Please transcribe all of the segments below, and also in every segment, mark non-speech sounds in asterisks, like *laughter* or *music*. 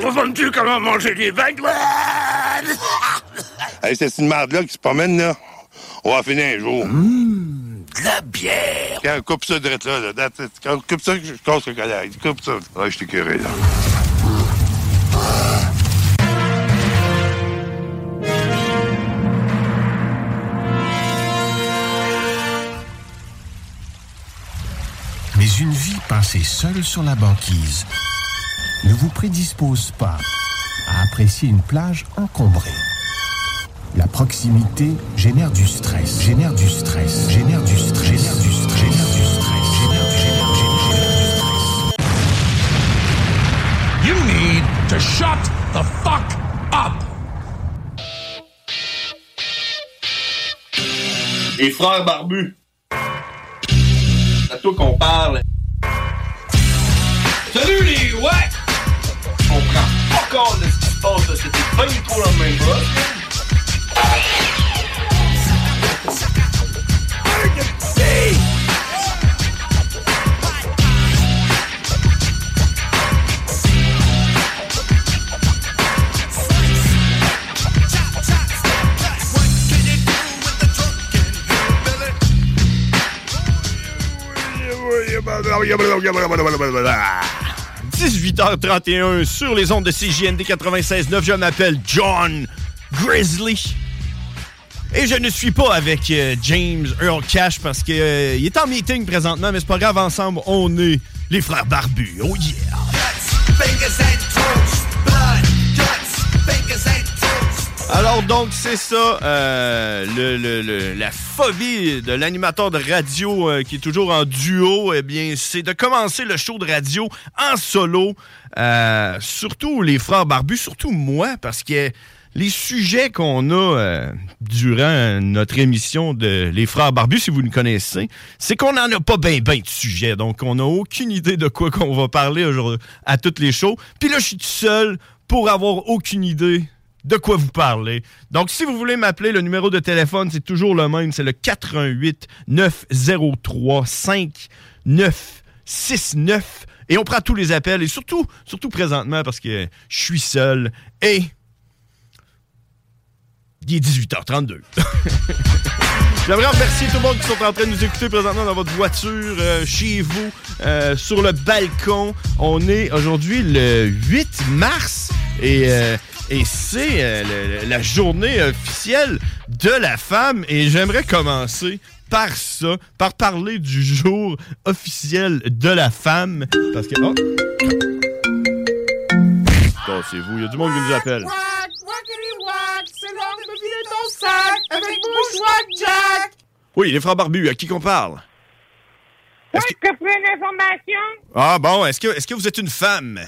Vois-tu comment manger des vagues? hey, c'est une marde-là qui se promène, là. On va finir un jour. Mmh, de la bière. Quand on coupe ça de là, là. Quand on coupe ça, je casse le colère. Coupe ça. Ouais, je t'ai curé, là. Mais une vie passée seule sur la banquise ne vous prédispose pas à apprécier une plage encombrée. La proximité génère du stress, génère du stress, génère du stress, génère du stress, génère du stress, génère du génère, génère, du stress. You need to shut the fuck up. Les frères barbus. C'est à toi qu'on parle. Salut les ouais! On prend pas compte de ce qui se passe, là. C'était pas du tout la même chose. Ah. 18h31 sur les ondes de CJND 96.9. Je m'appelle John Grizzly. Et je ne suis pas avec euh, James Earl Cash parce qu'il est en meeting présentement, mais c'est pas grave, ensemble, on est les frères barbus. Oh yeah! Alors donc c'est ça, euh, le, la phobie de l'animateur de radio euh, qui est toujours en duo, eh bien c'est de commencer le show de radio en solo, Euh, surtout les frères barbus, surtout moi, parce que les sujets qu'on a durant notre émission de Les Frères Barbus, si vous nous connaissez, c'est qu'on n'en a pas bien ben de sujets. Donc, on n'a aucune idée de quoi qu'on va parler à toutes les shows. Puis là, je suis tout seul pour avoir aucune idée de quoi vous parlez. Donc, si vous voulez m'appeler, le numéro de téléphone, c'est toujours le même. C'est le 88 903 5969. Et on prend tous les appels. Et surtout, surtout présentement, parce que je suis seul. Et il est 18h32. *laughs* J'aimerais remercier tout le monde qui sont en train de nous écouter présentement dans votre voiture, euh, chez vous, euh, sur le balcon. On est aujourd'hui le 8 mars et, euh, et c'est euh, la journée officielle de la femme. Et j'aimerais commencer par ça, par parler du jour officiel de la femme. Parce que... Oh. c'est vous, il y a du monde qui nous appelle. C'est l'heure de me vider ton sac avec Jack. Oui, les frères barbus, à qui qu'on parle? Je te une information. Ah bon, est-ce que, est-ce que vous êtes une femme?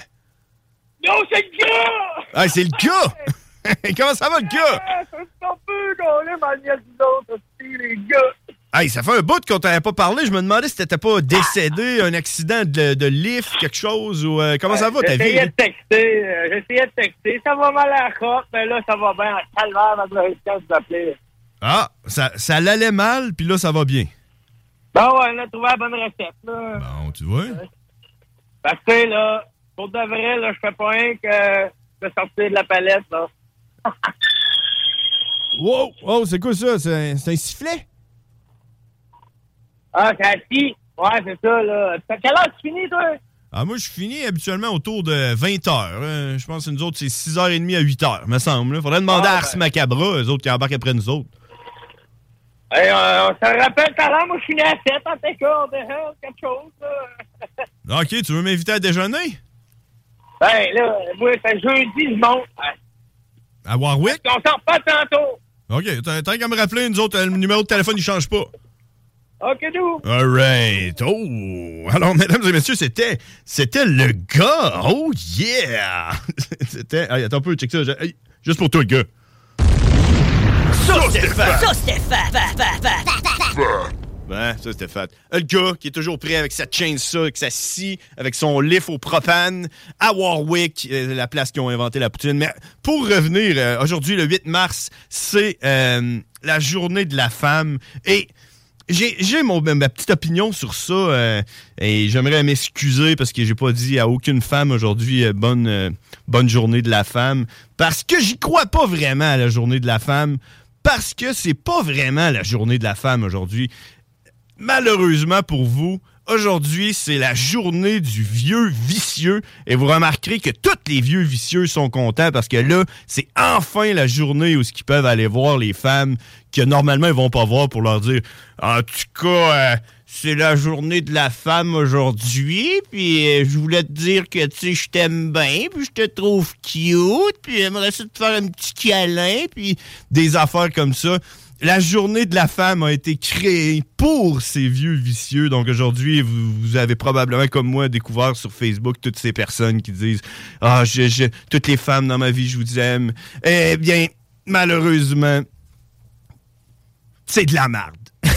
Non, c'est le gars! Ah, c'est le gars! *laughs* Comment ça va, le gars? Ah. Hey, ça fait un bout qu'on t'avait pas parlé. Je me demandais si t'étais pas décédé, un accident de, de lift, quelque chose, ou euh, comment ça va ta vie? J'essayais de texter, euh, j'essayais de texter. Ça va mal à la crotte, mais là, ça va bien. Calvaire, de t'appeler. Ah, ça, ça l'allait mal, puis là, ça va bien. Ben ouais, on a trouvé la bonne recette, là. Bon, tu vois. Parce que, là, pour de vrai, là, je fais pas rien que de sortir de la palette, là. *laughs* Wow! Oh, c'est quoi ça? C'est un, un sifflet? Ah, c'est assis. Ouais, c'est ça, là. T'as quelle heure tu finis, toi? Ah, moi, je finis habituellement autour de 20 heures. je pense que nous autres, c'est 6h30 à 8h, me semble. Faudrait demander Ah, à Ars ben. Macabra, eux autres qui embarquent après nous autres. Hey, euh, on se rappelle tout à l'heure, moi, je finis à 7 en TK, déjà, quelque chose, là. *laughs* OK, tu veux m'inviter à déjeuner? Ben, là, moi, c'est jeudi, je monte. À Warwick? On sort pas tantôt. OK, t'as qu'à me rappeler, nous autres, euh, le numéro de téléphone, il change pas. OK, nous. All right. Oh! Alors, mesdames et messieurs, c'était, c'était le gars. Oh, yeah! *laughs* c'était. Hey, attends un peu, check ça. Juste pour toi, le gars. Ça, c'était fat. Ça, c'était fat, fat, fat, fat. Ben, ça, c'était fat. Le gars qui est toujours prêt avec sa chainsaw, avec sa scie, avec son lift au propane, à Warwick, euh, la place qui ont inventé la poutine. Mais pour revenir, euh, aujourd'hui, le 8 mars, c'est euh, la journée de la femme. Et j'ai mon ma petite opinion sur ça et j'aimerais m'excuser parce que j'ai pas dit à aucune femme aujourd'hui bonne bonne journée de la femme parce que j'y crois pas vraiment à la journée de la femme parce que c'est pas vraiment la journée de la femme aujourd'hui. Malheureusement pour vous, aujourd'hui, c'est la journée du vieux vicieux. Et vous remarquerez que tous les vieux vicieux sont contents parce que là, c'est enfin la journée où ils peuvent aller voir les femmes que normalement ils vont pas voir pour leur dire En tout cas, euh, c'est la journée de la femme aujourd'hui, puis euh, je voulais te dire que tu sais, je t'aime bien, puis je te trouve cute, puis j'aimerais te faire un petit câlin, puis des affaires comme ça. La journée de la femme a été créée pour ces vieux vicieux. Donc aujourd'hui, vous, avez probablement, comme moi, découvert sur Facebook toutes ces personnes qui disent Ah, je, je- toutes les femmes dans ma vie, je vous aime. Eh bien, malheureusement, c'est de la merde. *laughs*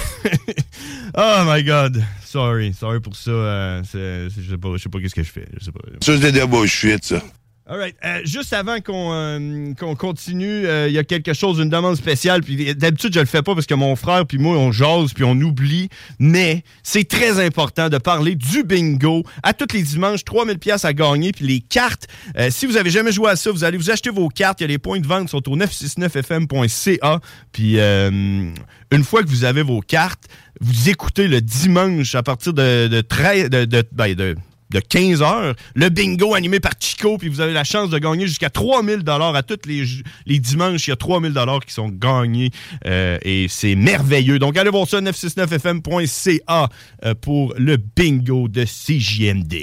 oh my God. Sorry. Sorry pour ça. euh, je sais pas, je sais pas qu'est-ce que je fais. Je sais pas. Ça, c'est de la bullshit, ça. All right. Euh, juste avant qu'on euh, continue, euh, il y a quelque chose, une demande spéciale. Puis d'habitude, je le fais pas parce que mon frère puis moi, on jase puis on oublie. Mais c'est très important de parler du bingo. À tous les dimanches, 3000 pièces à gagner. Puis les cartes, si vous avez jamais joué à ça, vous allez vous acheter vos cartes. Il y a les points de vente sont au 969fm.ca. Puis une fois que vous avez vos cartes, vous écoutez le dimanche à partir de, de, 13 de, de, ben, de de 15 heures, le bingo animé par Chico, puis vous avez la chance de gagner jusqu'à 3000 dollars à tous les, les dimanches. Il y a 3000 dollars qui sont gagnés euh, et c'est merveilleux. Donc allez voir ça 969fm.ca euh, pour le bingo de CJMD.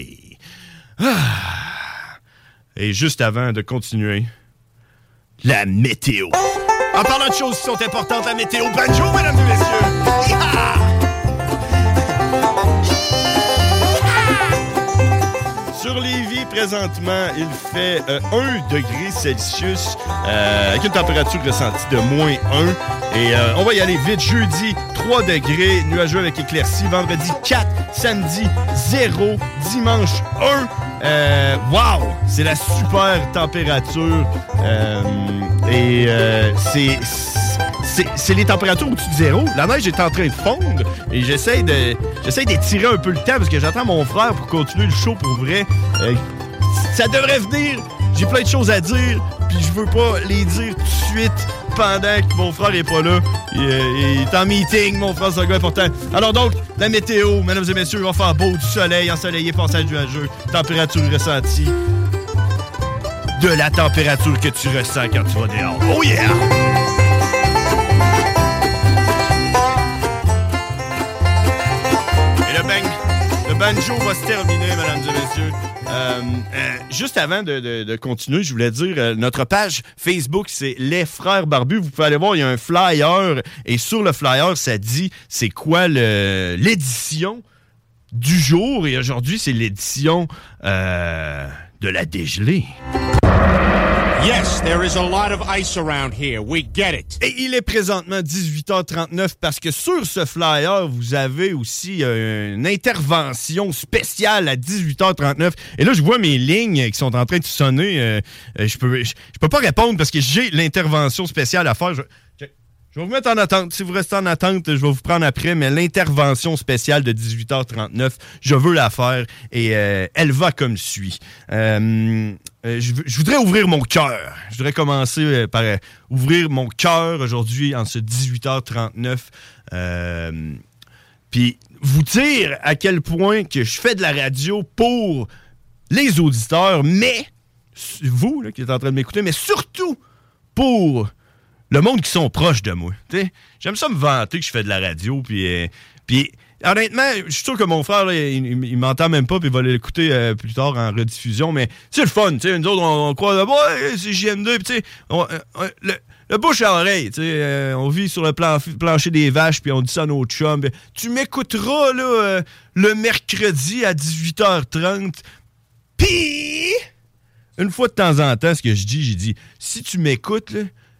Ah. Et juste avant de continuer, la météo. En parlant de choses qui sont importantes, la météo banjo, mesdames et messieurs. Sur Lévis, présentement, il fait euh, 1 degré Celsius euh, avec une température ressentie de moins 1. Et euh, on va y aller vite. Jeudi, 3 degrés, nuageux avec éclaircies. Vendredi, 4. Samedi, 0. Dimanche, 1. Euh, wow! C'est la super température. Euh, et euh, c'est c'est- les températures au-dessus de zéro. La neige est en train de fondre et j'essaie d'étirer un peu le temps parce que j'attends mon frère pour continuer le show pour vrai. Euh, ça devrait venir. J'ai plein de choses à dire, puis je veux pas les dire tout de suite pendant que mon frère est pas là. Il, euh, est en meeting, mon frère, c'est un gars important. Alors donc, la météo, mesdames et messieurs, il va faire beau, du soleil, ensoleillé, passage nuageux, température ressentie. De la température que tu ressens quand tu vas dehors. Oh yeah! Banjo va se terminer, mesdames et messieurs. Euh, euh, juste avant de, continuer, je voulais dire, euh, notre page Facebook, c'est Les Frères Barbus. Vous pouvez aller voir, il y a un flyer. Et sur le flyer, ça dit c'est quoi l'édition du jour. Et aujourd'hui, c'est l'édition de la dégelée. Yes, there is a lot of ice around here. We get it. Et il est présentement 18h39 parce que sur ce flyer, vous avez aussi euh, une intervention spéciale à 18h39. Et là, je vois mes lignes qui sont en train de sonner. Euh, euh, je peux, je, peux pas répondre parce que j'ai l'intervention spéciale à faire. Je, vais vous mettre en attente. Si vous restez en attente, je vais vous prendre après. Mais l'intervention spéciale de 18h39, je veux la faire et elle va comme suit. Euh, je, voudrais ouvrir mon cœur. Je voudrais commencer euh, par euh, ouvrir mon cœur aujourd'hui en ce 18h39. Euh, puis vous dire à quel point que je fais de la radio pour les auditeurs, mais vous là, qui êtes en train de m'écouter, mais surtout pour le monde qui sont proches de moi. J'aime ça me vanter que je fais de la radio, puis honnêtement, je suis sûr que mon frère, il, il- m'entend même pas, puis il va l'écouter euh, plus tard en rediffusion, mais c'est le fun, tu sais, nous autres, on, croit, c'est JM2, puis tu sais, euh, le, bouche à oreille, tu sais, euh, on vit sur le plan- plancher des vaches, puis on dit ça à nos chums, tu m'écouteras, là, le mercredi à 18h30, puis une fois de temps en temps, ce que je dis, j'ai dit, si tu m'écoutes,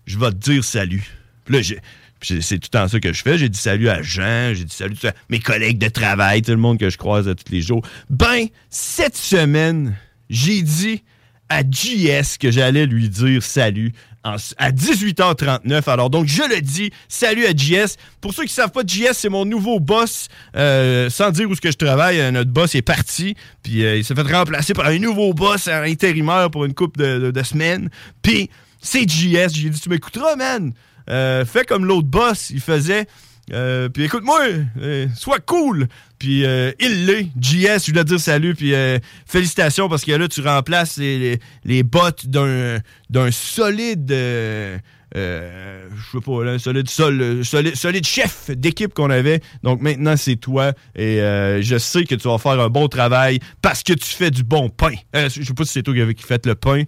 je vais te dire salut. Là, j'ai- c'est tout temps ça que je fais. J'ai dit salut à Jean, j'ai dit salut à mes collègues de travail, tout le monde que je croise tous les jours. Ben, cette semaine, j'ai dit à JS que j'allais lui dire salut en- à 18h39. Alors, donc, je le dis, salut à JS. Pour ceux qui ne savent pas, JS, c'est mon nouveau boss. Euh, sans dire où ce que je travaille, euh, notre boss est parti. Puis, euh, il s'est fait remplacer par un nouveau boss intérimaire pour une couple de, de- de semaines. Puis, c'est JS. J'ai dit, tu m'écouteras, man. Euh, fais comme l'autre boss, il faisait. Euh, puis écoute-moi, euh, sois cool. Puis il l'est. JS, je te dire salut. Puis félicitations parce que là, tu remplaces les, les, bottes d'un, solide. solide, sol- solide, solide chef d'équipe qu'on avait. Donc maintenant, c'est toi. Et je sais que tu vas faire un bon travail parce que tu fais du bon pain. Je sais pas si c'est toi qui fait le pain,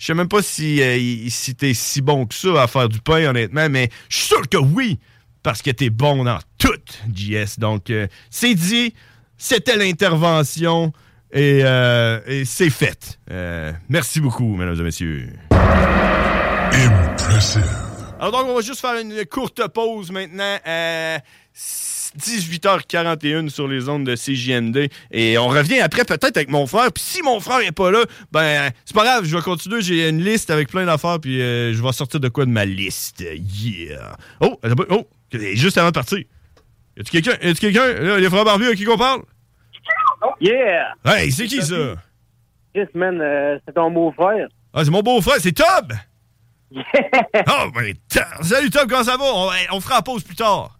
je sais même pas si, euh, si t'es si bon que ça à faire du pain, honnêtement, mais je suis sûr que oui, parce que t'es bon dans tout, JS. Donc, euh, c'est dit, c'était l'intervention et, euh, et c'est fait. Merci beaucoup, mesdames et messieurs. Alors donc, on va juste faire une courte pause maintenant 18h41 sur les ondes de CJMD. Et on revient après peut-être avec mon frère. Puis si mon frère est pas là, ben c'est pas grave, je vais continuer. J'ai une liste avec plein d'affaires, puis euh, je vais sortir de quoi de ma liste? Yeah! Oh, oh, juste avant de partir. Y a-tu quelqu'un? Y a-tu quelqu'un? Les frères barbus à qui qu'on parle? Yeah! Hey, c'est qui ça? Chris, man, euh, c'est ton beau-frère. Ah, c'est mon beau-frère, c'est Tob! *laughs* Oh, ben, salut Tob, comment ça va? On, on fera la pause plus tard.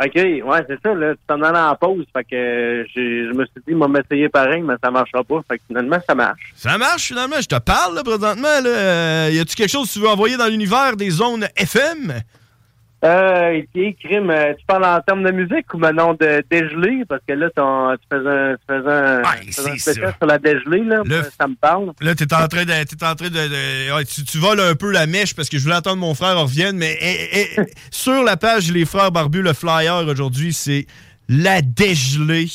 OK, ouais, c'est ça, là. Tu t'en allais en pause. Fait que euh, je me suis dit, moi, m'essayer pareil, mais ça marchera pas. Fait que finalement, ça marche. Ça marche finalement, je te parle là, présentement. Euh, y a-tu quelque chose que tu veux envoyer dans l'univers des zones FM? Euh, et crime, euh, tu parles en termes de musique ou maintenant de dégelé? Parce que là, ton, tu faisais un, tu faisais un, tu faisais un c'est spécial ça. sur la dégelée, là. Le- Ça me parle. Là, t'es en train de. T'es en train de, de- ouais, tu, tu voles un peu la mèche parce que je voulais attendre mon frère revienne, mais eh, eh, *laughs* sur la page Les Frères Barbus, le flyer aujourd'hui, c'est la dégelée.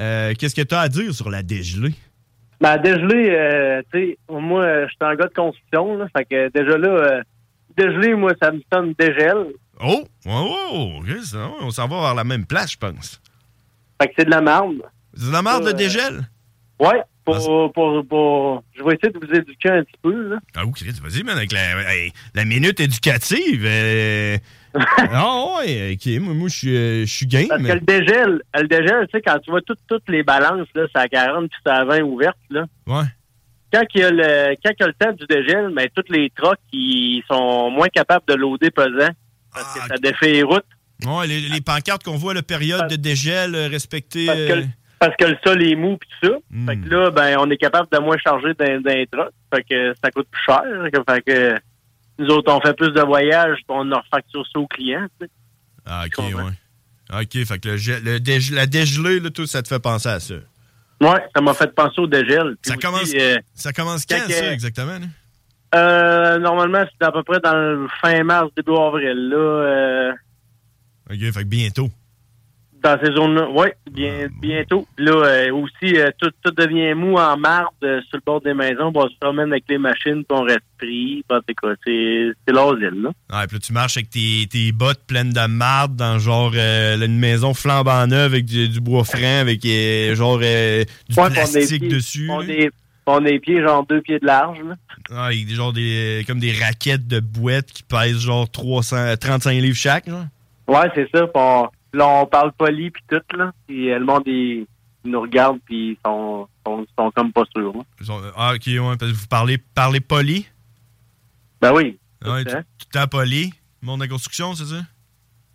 Euh, Qu'est-ce que tu as à dire sur la dégelée? Ben, dégelé, euh, tu sais, moi, je suis un gars de construction, là. Fait que déjà là, euh, dégelé, moi, ça me sonne dégel. Oh! Oh! oh, ça, on s'en va vers la même place, je pense. Fait que c'est de la merde. C'est de la merde, le Euh, dégel? Ouais, pour, pour, pour, je vais essayer de vous éduquer un petit peu, là. Ah, ok, vas-y, man, avec la, la minute éducative. Euh... *laughs* ah, ouais, ok, moi, moi je suis, euh, game. Parce que le dégel, le dégel, tu sais, quand tu vois toutes, toutes les balances, là, c'est à 40 puis à 20 ouvertes, là. Ouais. Quand il y a le, quand il y a le temps du dégel, ben, toutes les trucks, ils sont moins capables de loader pesant. Parce que ça défait les routes. Ouais, les, les pancartes qu'on voit, la période de dégel euh, respectée. Parce que, euh, le- parce que le sol est mou pis tout ça. Fait que là, ben, on est capable de moins charger d'un, truck. Fait que ça coûte plus cher. Fait que nous autres, on fait plus de voyages pis on leur facture ça aux clients. Ah, ok, ouais. Ok, fait que le, le la dégelée, là, tout, ça te fait penser à ça. Ouais, ça m'a fait penser au dégel. Puis Ça aussi, commence, euh, ça commence quand, ça, exactement? Euh, normalement, c'est à peu près dans le fin mars, début avril, là. euh, Ok, fait que bientôt. dans ces zones-là. Oui, bien, bientôt. Là, euh, aussi, euh, tout, tout devient mou en marde sur le bord des maisons. Bon, on se promène avec les machines, puis on reste pris. Bon, c'est quoi? C'est l'asile, là. Ouais, puis là, tu marches avec tes, tes bottes pleines de marde dans genre une maison flambant neuve avec du, du bois franc, avec genre euh, du Ouais, on plastique dessus. On est, on est pieds, genre deux pieds de large, là. Ah, avec des- genre des, comme des raquettes de boîte qui pèsent genre 300, 35 livres chaque. Genre. Ouais, c'est ça. On- là, on parle poli, puis tout, là. Puis euh, le monde, ils, ils nous regardent, puis ils sont, sont, sont comme pas sûrs. là. Ah, ok, ouais, parce que vous parlez, parlez poli? Ben oui. Ouais, tu hein? tu t'as poli? Monde de construction, c'est ça?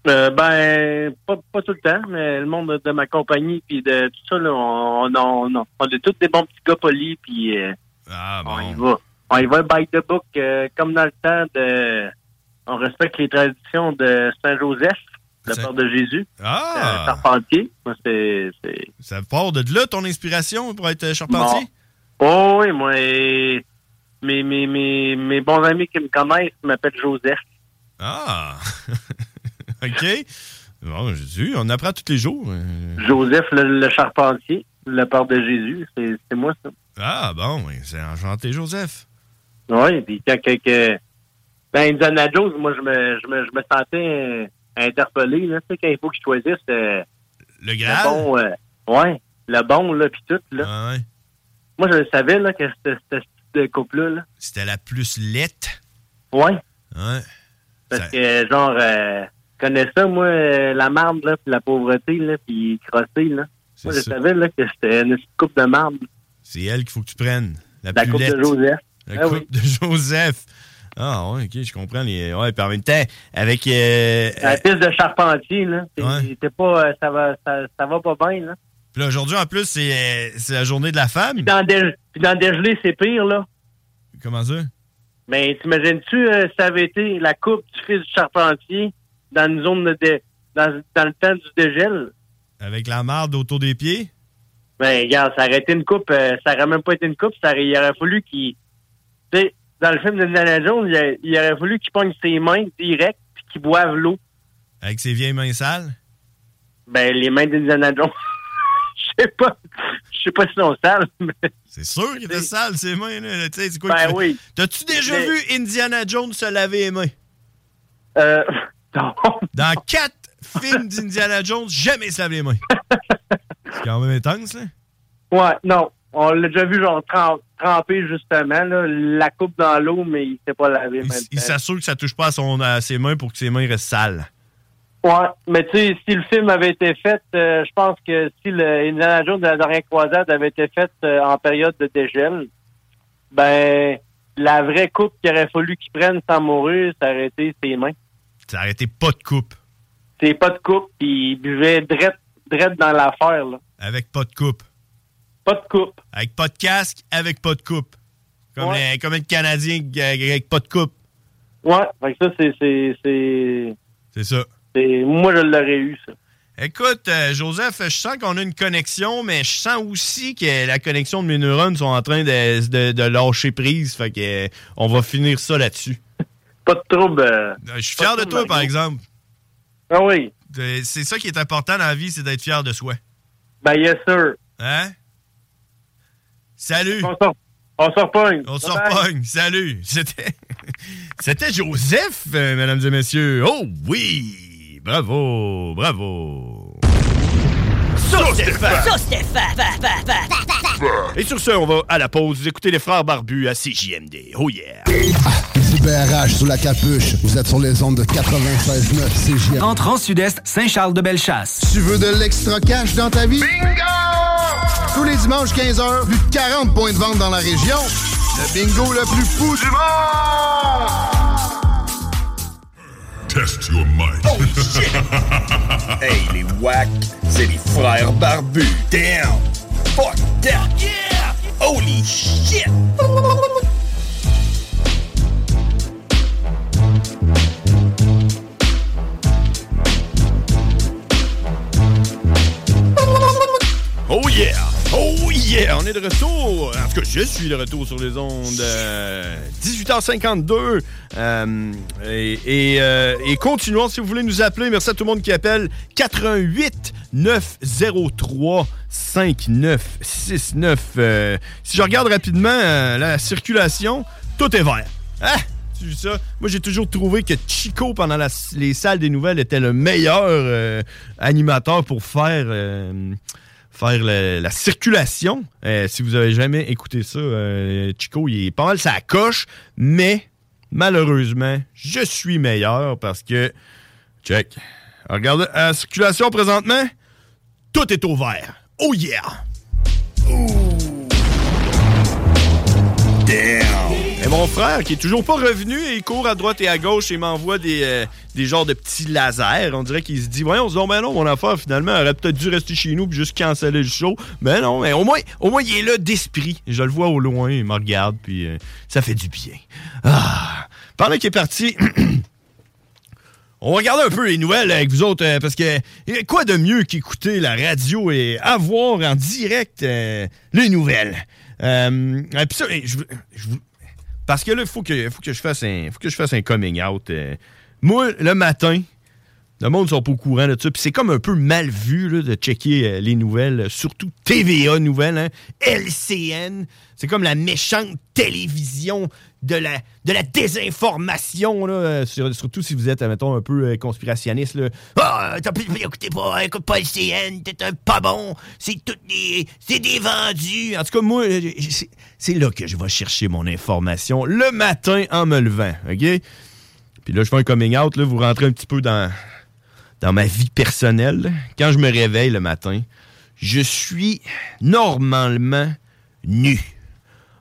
Euh, ben, pas, pas tout le temps, mais le monde de ma compagnie puis de tout ça, là, on, on, on, on est tous des bons petits gars polis, puis euh, Ah, on y va. On y va by the book, euh, comme dans le temps de... On respecte les traditions de Saint-Joseph, le père de Jésus, Ah! euh, charpentier. Moi, c'est... Ça part de là, ton inspiration pour être charpentier? Oh oui, moi, mes, mes, mes, mes bons amis qui me connaissent m'appellent Joseph. Ah! *laughs* *laughs* OK. Bon, Jésus, on apprend tous les jours. euh. Joseph le, le charpentier, le père de Jésus, c'est moi ça. Ah, bon, c'est enchanté, Joseph. Oui, puis quand, quand ben, Indiana Jones, moi, je me, je me, je me sentais euh, interpellé, là, tu sais, quand il faut qu'il choisisse euh, Le le Graal? bon, euh, ouais, le bon, là, puis tout, là. Ah, ouais. Moi, je le savais, là, que c'était ce type de couple-là, là. C'était la plus lette? Ouais, Ouais. parce Ça- que, genre, euh, connais ça, moi, euh, la marde, là, puis la pauvreté, là, puis crosser, là. Moi, je ça. savais, là, que c'était une coupe de marde, C'est elle qu'il faut que tu prennes. La, coupe de Joseph. La Ah coupe oui. de Joseph. Ah, ouais, ok, je comprends. Les... Ouais, même temps, avec. euh, La euh, piste de charpentier, là, Ouais. pas, ça va, ça, ça va pas bien, là. puis là, aujourd'hui, en plus, c'est la journée de la femme. Puis dans, dé- puis dans dégelé, c'est pire, là. Comment ça? Mais t'imagines-tu, euh, ça avait été la coupe du fils du charpentier dans une zone de, dé- dans, dans le temps du dégel? Avec la marde autour des pieds? Ben, regarde, ça aurait été une coupe, euh, ça aurait même pas été une coupe, ça aurait, il aurait fallu qu'il, tu sais, dans le film de Indiana Jones, il, a- il aurait fallu qu'il pogne ses mains direct puis qu'il boive l'eau. Avec ses vieilles mains sales? Ben, les mains d'Indiana Jones, *laughs* je sais pas, je sais pas si sont sales, mais C'est sûr qu'il était sale, ses mains. Là. Tu sais, c'est quoi Ben oui. T'as-tu déjà Mais- vu Indiana Jones se laver les mains? euh, non. *laughs* Dans quatre films d'Indiana Jones, jamais il se lave les mains. C'est quand même intense, là. Ouais, non. On l'a déjà vu, genre, trem- tremper, justement, là, la coupe dans l'eau, mais il s'est pas lavé. Il, il s'assure que ça touche pas à, son, à ses mains pour que ses mains restent sales. Ouais, mais tu sais, si le film avait été fait, euh, je pense que si le Indiana Jones de la dernière croisade avait été fait euh, en période de dégel, ben, la vraie coupe qu'il aurait fallu qu'il prenne sans mourir, ça aurait été ses mains. Aurait été pas de coupe. C'est pas de coupe, puis il buvait drette, drette dans l'affaire, là. Avec pas de coupe. Pas de coupe. Avec pas de casque, avec pas de coupe. Comme, Ouais. les, comme un Canadien avec pas de coupe. Ouais, fait que ça, c'est, c'est, ça. c'est- moi, je l'aurais eu, ça. Écoute, euh, Joseph, je sens qu'on a une connexion, mais je sens aussi que la connexion de mes neurones sont en train de, de- de lâcher prise. Fait que euh, on va finir ça là-dessus. Pas de trouble. euh, Je suis fier de toi, par exemple. Ah oui. Euh, C'est ça qui est important dans la vie, c'est d'être fier de soi. Ben, yes, sir. Hein? Salut! On sort, on sort pogne. On se repogne. Salut! *laughs* C'était. C'était Joseph, euh, mesdames et messieurs. Oh oui! Bravo! Bravo! Sauce Stéphane! Sauce Stéphane! Et sur ce, on va à la pause. Vous écoutez les frères barbus à CJMD. Oh yeah! BRH sous la capuche. Vous êtes sur les ondes de 96.9 CGM. Entre en sud-est, Saint-Charles-de-Bellechasse. Tu veux de l'extra cash dans ta vie? Bingo! Tous les dimanches 15h, plus de 40 points de vente dans la région. Le bingo le plus fou du monde! Test your might. Oh shit! *laughs* hey, les wack, c'est les frères barbus. Damn! Fuck that! Yeah! Holy shit! Oh yeah! Oh yeah! On est de retour! En tout cas, je suis de retour sur les ondes. euh, 18h52. Euh, et, et, euh, et continuons, si vous voulez nous appeler. Merci à tout le monde qui appelle. 88 903 5969. Euh, si je regarde rapidement euh, la circulation, tout est vert. Ça? Moi, j'ai toujours trouvé que Chico, pendant les salles des nouvelles, était le meilleur euh, animateur pour faire, euh, faire la circulation. Euh, si vous avez jamais écouté ça, euh, Chico, il est pas mal ça coche, mais malheureusement, je suis meilleur parce que, check, regardez la circulation présentement, tout est au vert. Oh yeah! Damn! Mon frère, qui est toujours pas revenu, il court à droite et à gauche et m'envoie des, euh, des genres de petits lasers. On dirait qu'il se dit, voyons, on ben non, mon affaire, finalement, aurait peut-être dû rester chez nous puis juste canceller le show. Ben non, mais au moins, au moins, il est là d'esprit. Je le vois au loin, il me regarde, puis euh, ça fait du bien. Ah! Pendant qu'il est parti, *clears throat* on va regarder un peu les nouvelles avec vous autres, euh, parce que quoi de mieux qu'écouter la radio et avoir en direct les nouvelles? Ça, je, je- parce que là, il faut que, faut que je fasse un, faut que je fasse un coming out. euh. moi, le matin, le monde ne sont pas au courant de ça. Puis c'est comme un peu mal vu là, de checker euh, les nouvelles, surtout TVA Nouvelles, hein, LCN. C'est comme la méchante télévision de la, désinformation, euh, sur- surtout si vous êtes, un peu euh, conspirationniste. Ah, t'as plus écoutez pas, écoute pas LCN, t'es un pas bon, c'est tout des, c'est des vendus. En tout cas, moi, euh, c'est- là que je vais chercher mon information le matin en me levant, OK? Puis là, je fais un coming out, vous rentrez un petit peu dans, ma vie personnelle. Quand je me réveille le matin, je suis normalement nu.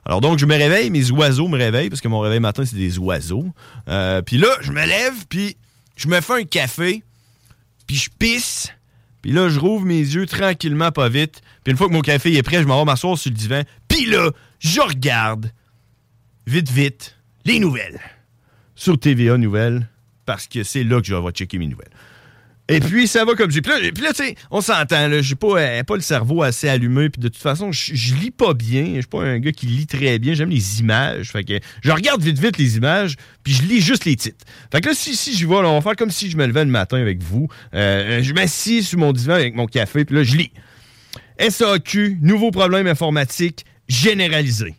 Alors donc, je me réveille, mes oiseaux me réveillent, parce que mon réveil matin, c'est des oiseaux. Euh, puis là, je me lève, puis je me fais un café, puis je pisse, puis là, je rouvre mes yeux tranquillement, pas vite. Puis une fois que mon café est prêt, je m'en vais m'asseoir sur le divan. Puis là, je regarde, vite, vite, les nouvelles sur TVA Nouvelles, parce que c'est là que je vais checker mes nouvelles. Et puis, ça va comme j'ai. Puis là, puis là, tu sais, on s'entend, là. J'ai pas, euh, pas le cerveau assez allumé. Puis de toute façon, je je lis pas bien. Je suis pas un gars qui lit très bien. J'aime les images. Que je regarde vite, vite les images. Puis je lis juste les titres. Fait que là, si, si j'y vais, on va faire comme si je me levais le matin avec vous. Euh, je m'assis sur mon divan avec mon café. Puis là, je lis. SAQ, nouveau problème informatique généralisé.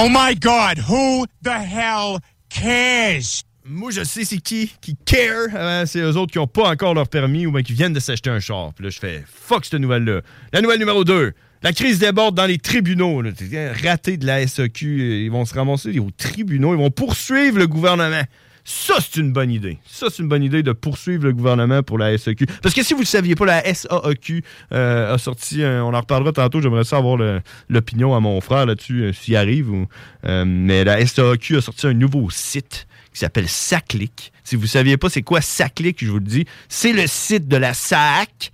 Oh my God, who the hell cares? Moi, je sais c'est qui qui care. Euh, c'est eux autres qui n'ont pas encore leur permis ou bien qui viennent de s'acheter un char. Puis là, je fais fuck cette nouvelle-là. La nouvelle numéro 2. La crise déborde dans les tribunaux. raté de la SAQ. euh, Ils vont se ramasser aux tribunaux. Ils vont poursuivre le gouvernement. Ça, c'est une bonne idée. Ça, c'est une bonne idée de poursuivre le gouvernement pour la SAQ. Parce que si vous ne le saviez pas, la SAQ euh, a sorti, on en reparlera tantôt, j'aimerais ça avoir le- l'opinion à mon frère là-dessus, euh, s'il arrive. mais la SAQ a sorti un nouveau site qui s'appelle Saclic. Si vous ne saviez pas c'est quoi Saclic, je vous le dis, c'est le site de la SAC.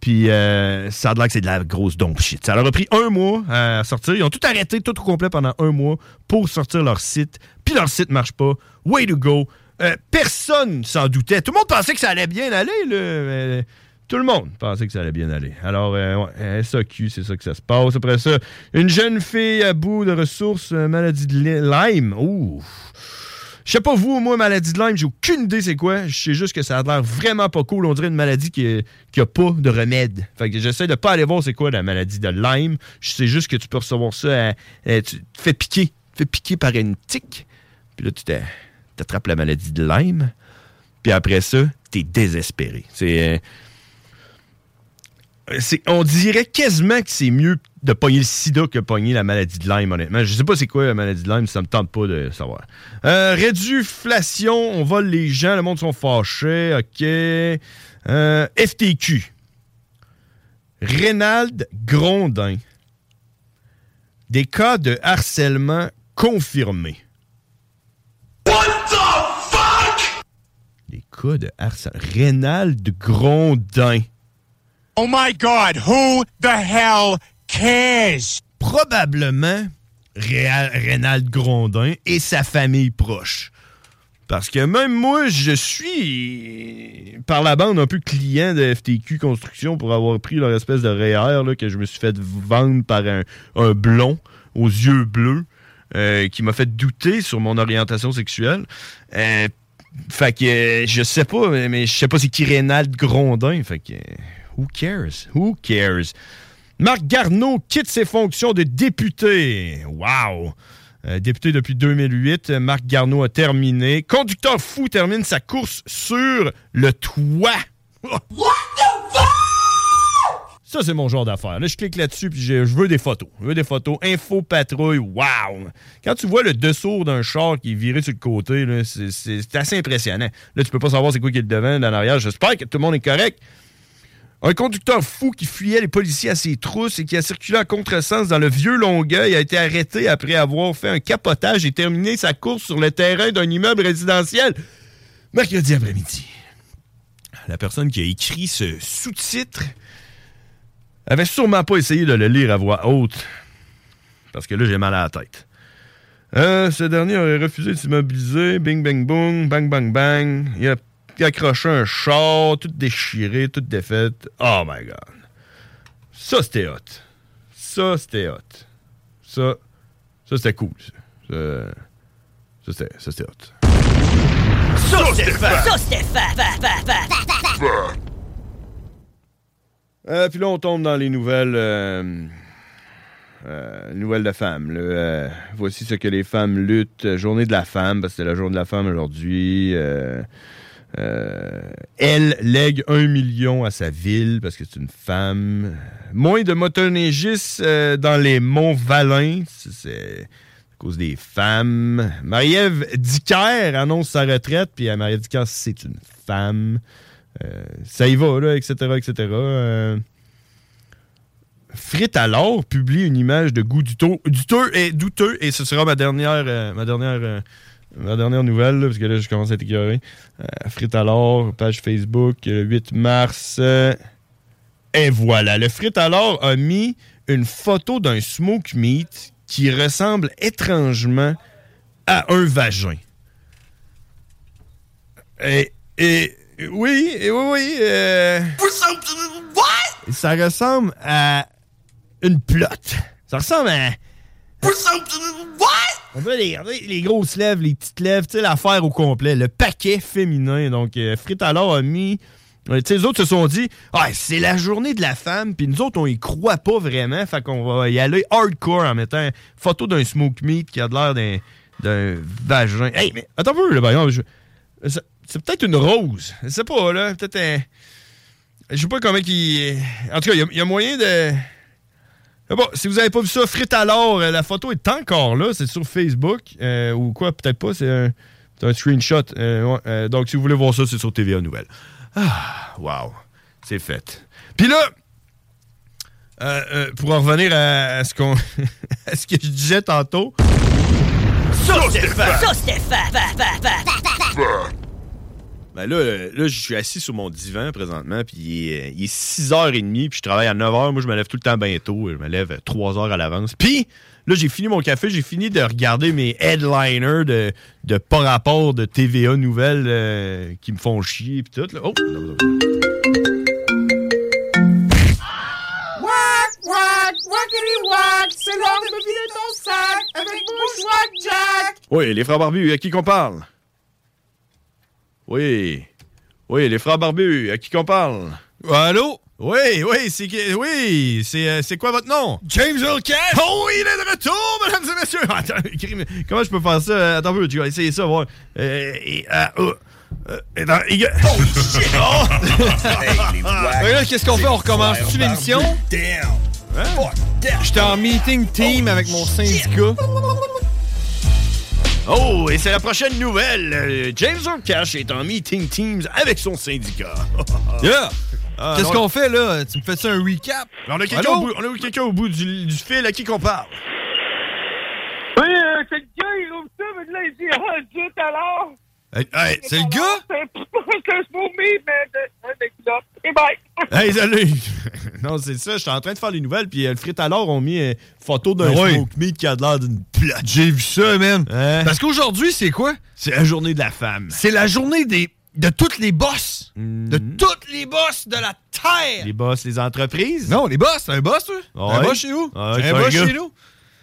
Puis euh, ça a l'air que c'est de la grosse dompe shit. Ça leur a pris un mois à sortir. Ils ont tout arrêté, tout au complet pendant un mois pour sortir leur site. Puis leur site marche pas. Way to go. Euh, personne s'en doutait. Tout le monde pensait que ça allait bien aller. Là. mais tout le monde pensait que ça allait bien aller. Alors, euh, ouais, SAQ, c'est ça que ça se passe. Après ça, une jeune fille à bout de ressources, euh, maladie de Lyme. Ouh. Je sais pas vous, moi, maladie de Lyme, j'ai aucune idée c'est quoi. Je sais juste que ça a l'air vraiment pas cool. On dirait une maladie qui, qui a pas de remède. Fait que j'essaie de pas aller voir c'est quoi la maladie de Lyme. Je sais juste que tu peux recevoir ça. à- à- tu te fais piquer. Tu te fais piquer par une tique. Puis là, tu t'a- t'attrapes la maladie de Lyme. Puis après ça, t'es désespéré. C'est. euh, on dirait quasiment que c'est mieux de pogner le sida que de pogner la maladie de Lyme, honnêtement. Je sais pas c'est quoi la maladie de Lyme, ça me tente pas de savoir. Euh, réduflation, on vole les gens, le monde sont fâchés, ok. Euh, FTQ. Rénald Grondin. Des cas de harcèlement confirmés. What the fuck? Des cas de harcèlement. Rénald Grondin. Oh my God, who the hell cares? Probablement Rénald Grondin et sa famille proche. Parce que même moi, je suis par la bande un peu client de FTQ Construction pour avoir pris leur espèce de REER là, que je me suis fait vendre par un, blond aux yeux bleus euh, qui m'a fait douter sur mon orientation sexuelle. Euh, fait que euh, je sais pas, mais- je sais pas c'est qui Rénald Grondin. Fait que who cares? Who cares? Marc Garneau quitte ses fonctions de député. Wow! Euh, député depuis 2008, euh, Marc Garneau a terminé. Conducteur fou termine sa course sur le toit. Ça, c'est mon genre d'affaire. Là, je clique là-dessus, puis je, veux des photos. Je veux des photos. Info patrouille, wow! Quand tu vois le dessous d'un char qui est viré sur le côté, c'est- assez impressionnant. Là, tu peux pas savoir c'est quoi qui est devant, dans l'arrière. J'espère que tout le monde est correct. Un conducteur fou qui fuyait les policiers à ses trousses et qui a circulé en contresens dans le vieux Longueuil a été arrêté après avoir fait un capotage et terminé sa course sur le terrain d'un immeuble résidentiel mercredi après-midi. La personne qui a écrit ce sous-titre avait sûrement pas essayé de le lire à voix haute parce que là j'ai mal à la tête. Euh, ce dernier aurait refusé de s'immobiliser. Bing, bang, boom, bang, bang, bang. Il accroché un char, tout déchiré, tout défait. Oh my God. Ça, c'était hot. Ça, c'était hot. Ça, ça c'était cool. Ça, ça, c'était, ça, c'était hot. Ça, c'était! Ça, c'était. Euh, puis là, on tombe dans les nouvelles. euh, euh, nouvelles de femmes. là. Voici ce que les femmes luttent. Journée de la femme, parce que c'est la journée de la femme aujourd'hui. Euh, elle lègue un million à sa ville parce que c'est une femme. Moins de motoneigistes euh, dans les monts Valin. C'est- à cause des femmes. Marie-Ève Dicker annonce sa retraite. Puis Marie-Ève Dicker, c'est une femme. Euh, ça y va, là, etc., etc. Frites alors publie une image de goût douteux, douteux et douteux et ce sera ma dernière ma dernière euh, ma dernière nouvelle là, parce que là je commence à être écœuré. Euh, Frites page Facebook le 8 mars euh, et voilà le Frites alors a mis une photo d'un smoke meat qui ressemble étrangement à un vagin. Et, et oui, et oui, oui. euh, ça ressemble à une plotte. Ça ressemble à. On voit les, les grosses lèvres, les petites lèvres, tu sais, l'affaire au complet, le paquet féminin. Donc, euh, Frit alors a mis. euh, Tu sais, les autres se sont dit, ah, c'est la journée de la femme, puis nous autres, on y croit pas vraiment, fait qu'on va y aller hardcore en mettant une photo d'un smoke meat qui a de l'air d'un, d'un vagin. Hey, mais attends un peu, là, par je- c'est peut-être une rose. Je sais pas, là, peut-être un. Je sais pas comment qui. En tout cas, il y, a moyen de. Bon, si vous avez pas vu ça, Frites alors, euh, la photo est encore là, c'est sur Facebook. euh, ou quoi, peut-être pas, c'est un, screenshot. euh, donc, si vous voulez voir ça, c'est sur TVA Nouvelle. Ah, wow, c'est fait. Puis là, pour en revenir à, ce qu'on, *laughs* à ce que je disais tantôt. Ça, c'était Ben là, euh, là, je suis assis sur mon divan présentement, puis il est, euh, il est 6h30, puis je travaille à 9h. Moi, je me lève tout le temps bientôt. Je me lève 3 heures à l'avance. Puis, là, j'ai fini mon café, j'ai fini de regarder mes headliners de, de pas rapport de TVA nouvelles euh, qui me font chier, puis tout. Là. Oh! Wack, wack, wackity wack, c'est l'heure de me vider ton sac avec Bushwack Jack. Oui, les frères barbus, à qui qu'on parle? Oui. Oui, les frères barbus, à qui qu'on parle? Allô? Oui, oui, c'est qui- oui, c'est euh, c'est quoi votre nom? James Earl Cash. Oh oui, il est de retour, mesdames et messieurs. *laughs* Attends, comment je peux faire ça? Euh, Attends un peu, tu vas essayer ça, voir. Euh, et, euh, euh, euh, Oh shit! *laughs* Oh! *laughs* Là, qu'est-ce qu'on fait? On recommence-tu l'émission? J'étais en meeting team avec mon syndicat. Oh, et c'est la prochaine nouvelle. Euh, James Cash est en meeting Teams avec son syndicat. *laughs* Yeah! Ah, Qu'est-ce qu'on fait là? Tu me fais ça un recap? On a quelqu'un au bout, on a quelqu'un au bout du, du fil à qui qu'on parle. Oui, euh, c'est le gars, il ouvre ça, mais là, il dit, ah, zut alors. Hey, hey, c'est le gars? *laughs* Hey, salut! *laughs* non, c'est ça, j'étais en train de faire les nouvelles, puis euh, le frit alors ont mis une photo d'un Ah ouais. smoke meat qui a de l'air d'une plate. J'ai vu ça, man. Hein? Parce qu'aujourd'hui, c'est quoi? C'est la journée de la femme. C'est la journée des de toutes les boss. De toutes les boss de la Terre. Les boss, les entreprises? Non, les boss. T'es un boss, toi? Ouais. Un boss chez vous? Un boss chez nous?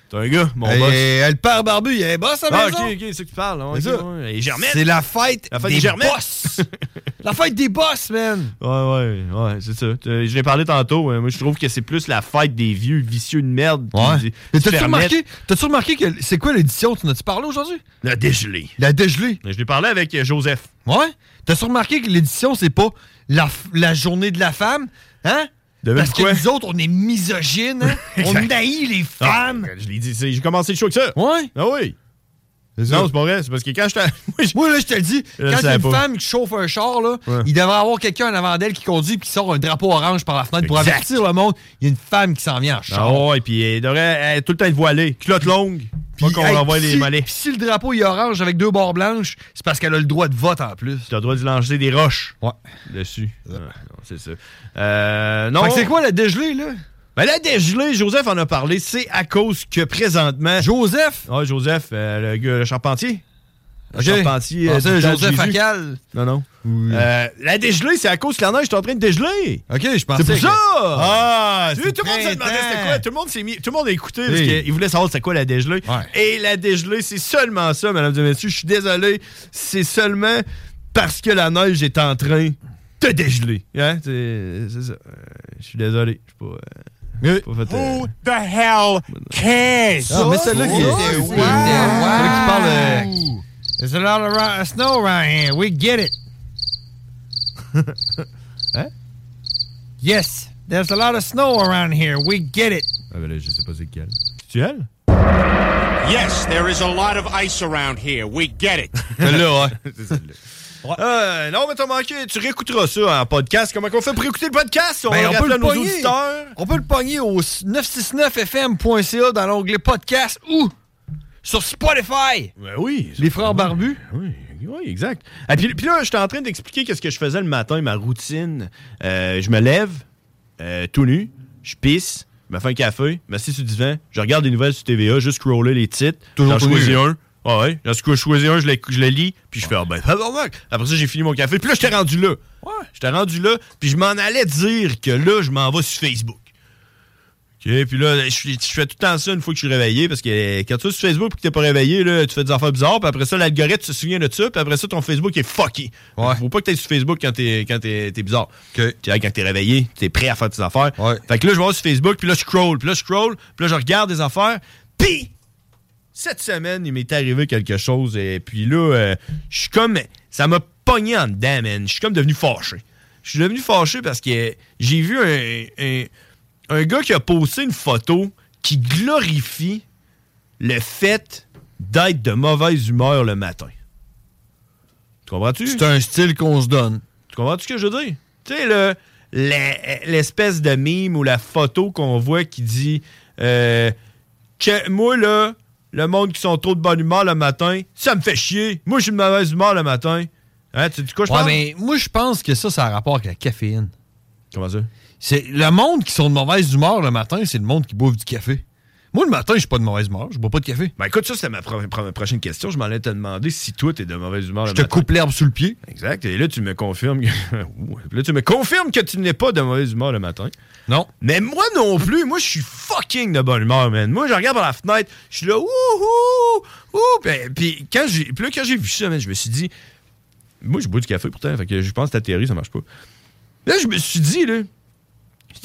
T'es un gars, mon Hey, boss. hey, le père barbu, il y a un boss à la Ah, maison. ok, ok, c'est ça que tu parles. hein, C'est ouais. Et Germaine? C'est la fête, La fête des boss. *laughs* la fête des boss, man. Ouais, ouais, ouais, c'est ça. Euh, Je l'ai parlé tantôt. hein. Moi, je trouve que c'est plus la fête des vieux vicieux de merde. Ouais. Mais t'as-tu remarqué, t'as-tu remarqué que c'est quoi l'édition? Tu n'as-tu parlé aujourd'hui? La dégelée. La dégelée. Je l'ai parlé avec euh, Joseph. Ouais. T'as-tu remarqué que l'édition, c'est pas la, la journée de la femme? Hein? Parce que nous autres, on est misogynes. hein? *laughs* on haït les Ah, femmes. je l'ai dit, j'ai commencé le show avec ça. Ouais. Ah oui. Non, c'est pas vrai. C'est parce que quand je t'ai. *laughs* Moi, là, je te le dis, quand il y a savais une pas. femme qui chauffe un char, là, Ouais. il devrait avoir quelqu'un en avant d'elle qui conduit et qui sort un drapeau orange par la fenêtre pour avertir le monde. Il y a une femme qui s'en vient en char. Ah ouais, puis elle devrait elle, tout le temps être voilée. Culotte longue. Qu'on hey, envoie puis les si- mollets. puis si le drapeau est orange avec deux barres blanches, c'est parce qu'elle a le droit de vote en plus. Tu as le droit de lancer des roches. Ouais. Dessus. Ah, c'est ça. Euh, non. Fait que c'est quoi la dégelée, là? Ben la dégelée, Joseph en a parlé, c'est à cause que présentement. Joseph? Ouais, Joseph, euh, le, gars, le charpentier. Le Ok. charpentier. Je euh, Joseph. Facal. Non, non. Euh, la dégelée, c'est à cause que la neige est en train de dégeler. Ok, je pensais. C'est pour que- ça! Ah, Tu c'est tout le monde se demandait c'était quoi. Tout le monde s'est mis, tout le monde a écouté parce Oui. qu'il voulait savoir c'était quoi la dégelée. Ouais. Et la dégelée, c'est seulement ça, mesdames et messieurs. Je suis désolé. C'est seulement parce que la neige est en train de dégeler. Hein? C'est c'est ça. Euh, Je suis désolé. Je suis pas. fait, euh, Who the hell cares? Ah, mais celle-là qui. Celle-là qui parle. euh, There's a lot of ra- snow around here. We get it. *laughs* hein? Yes, there's a lot of snow around here. We get it. Ah, ben là, je sais pas c'est lequel. C'est elle? Yes, there is a lot of ice around here. We get it. *laughs* *laughs* Celle-là, ouais. C'est celle-là. Euh, non, mais t'as manqué. Tu réécouteras ça en podcast. Comment qu'on fait pour écouter le podcast? On Ben, on, peut le nos auditeurs. on peut le pogner au 969fm.ca dans l'onglet podcast ou sur Spotify. Ben oui. Les frères barbus. Oui, oui, exact. Ah, puis, puis là, j'étais en train d'expliquer qu'est-ce que je faisais le matin, ma routine. Euh, je me lève, euh, tout nu, je pisse, je me fais un café, je m'assieds sur le divan, je regarde des nouvelles sur TVA, juste scroller les titres. Toujours J'en choisis un. Ah ouais, j'en choisis un, je le, je le lis, puis je fais, ah ben. Après ça, j'ai fini mon café, puis là, j'étais rendu là. Ouais. J'étais rendu là, puis je m'en allais dire que là, je m'en vais sur Facebook. OK, puis là, je, fais- je fais tout le temps ça une fois que je suis réveillé, parce que quand tu es sur Facebook et que t'es pas réveillé, là, tu fais des affaires bizarres, puis après ça, l'algorithme se souvient de ça, puis après ça, ton Facebook est fucké. Faut pas que t'aies sur Facebook quand t'es quand t'es t'es bizarre. Tu sais, quand t'es réveillé, t'es prêt à faire tes affaires. Fait que là, je vais sur Facebook, puis là, je scroll, puis là, je scroll, puis là, je regarde des affaires, puis cette semaine, il m'est arrivé quelque chose, et puis là, euh, je suis comme... Ça m'a pogné en dedans, man. Je suis comme devenu fâché. Je suis devenu fâché parce que j'ai vu un, un, un gars qui a posté une photo qui glorifie le fait d'être de mauvaise humeur le matin. Tu comprends-tu? C'est un style qu'on se donne. Tu comprends-tu ce que je veux dire? Tu sais, le- le- l'espèce de mime ou la photo qu'on voit qui dit euh, que moi, là, le monde qui sont trop de bonne humeur le matin, ça me fait chier. Moi, je suis de mauvaise humeur le matin. Hein, tu sais de quoi je Ouais, mais moi, je pense que ça, ça a rapport avec la caféine. Comment ça? C'est le monde qui sont de mauvaise humeur le matin, c'est le monde qui bouffe du café. Moi, le matin, je suis pas de mauvaise humeur, je bois pas de café. Ben écoute, ça, c'était ma, pro- pro- prochaine question. Je m'en allais te demander si toi, t'es de mauvaise humeur Je le te matin. coupe l'herbe sous le pied. Exact. Et là, tu me confirmes que... *laughs* Là, tu me confirmes que tu n'es pas de mauvaise humeur le matin. Non. Mais moi non plus. Moi, je suis fucking de bonne humeur, man. Moi, je regarde par la fenêtre. Je suis là, ouh, ouh. Puis, puis quand j'ai puis là, quand j'ai vu ça, man, je me suis dit... Moi, je bois du café pourtant. Fait que je pense que ta théorie, ça marche pas. Là, je me suis dit, là...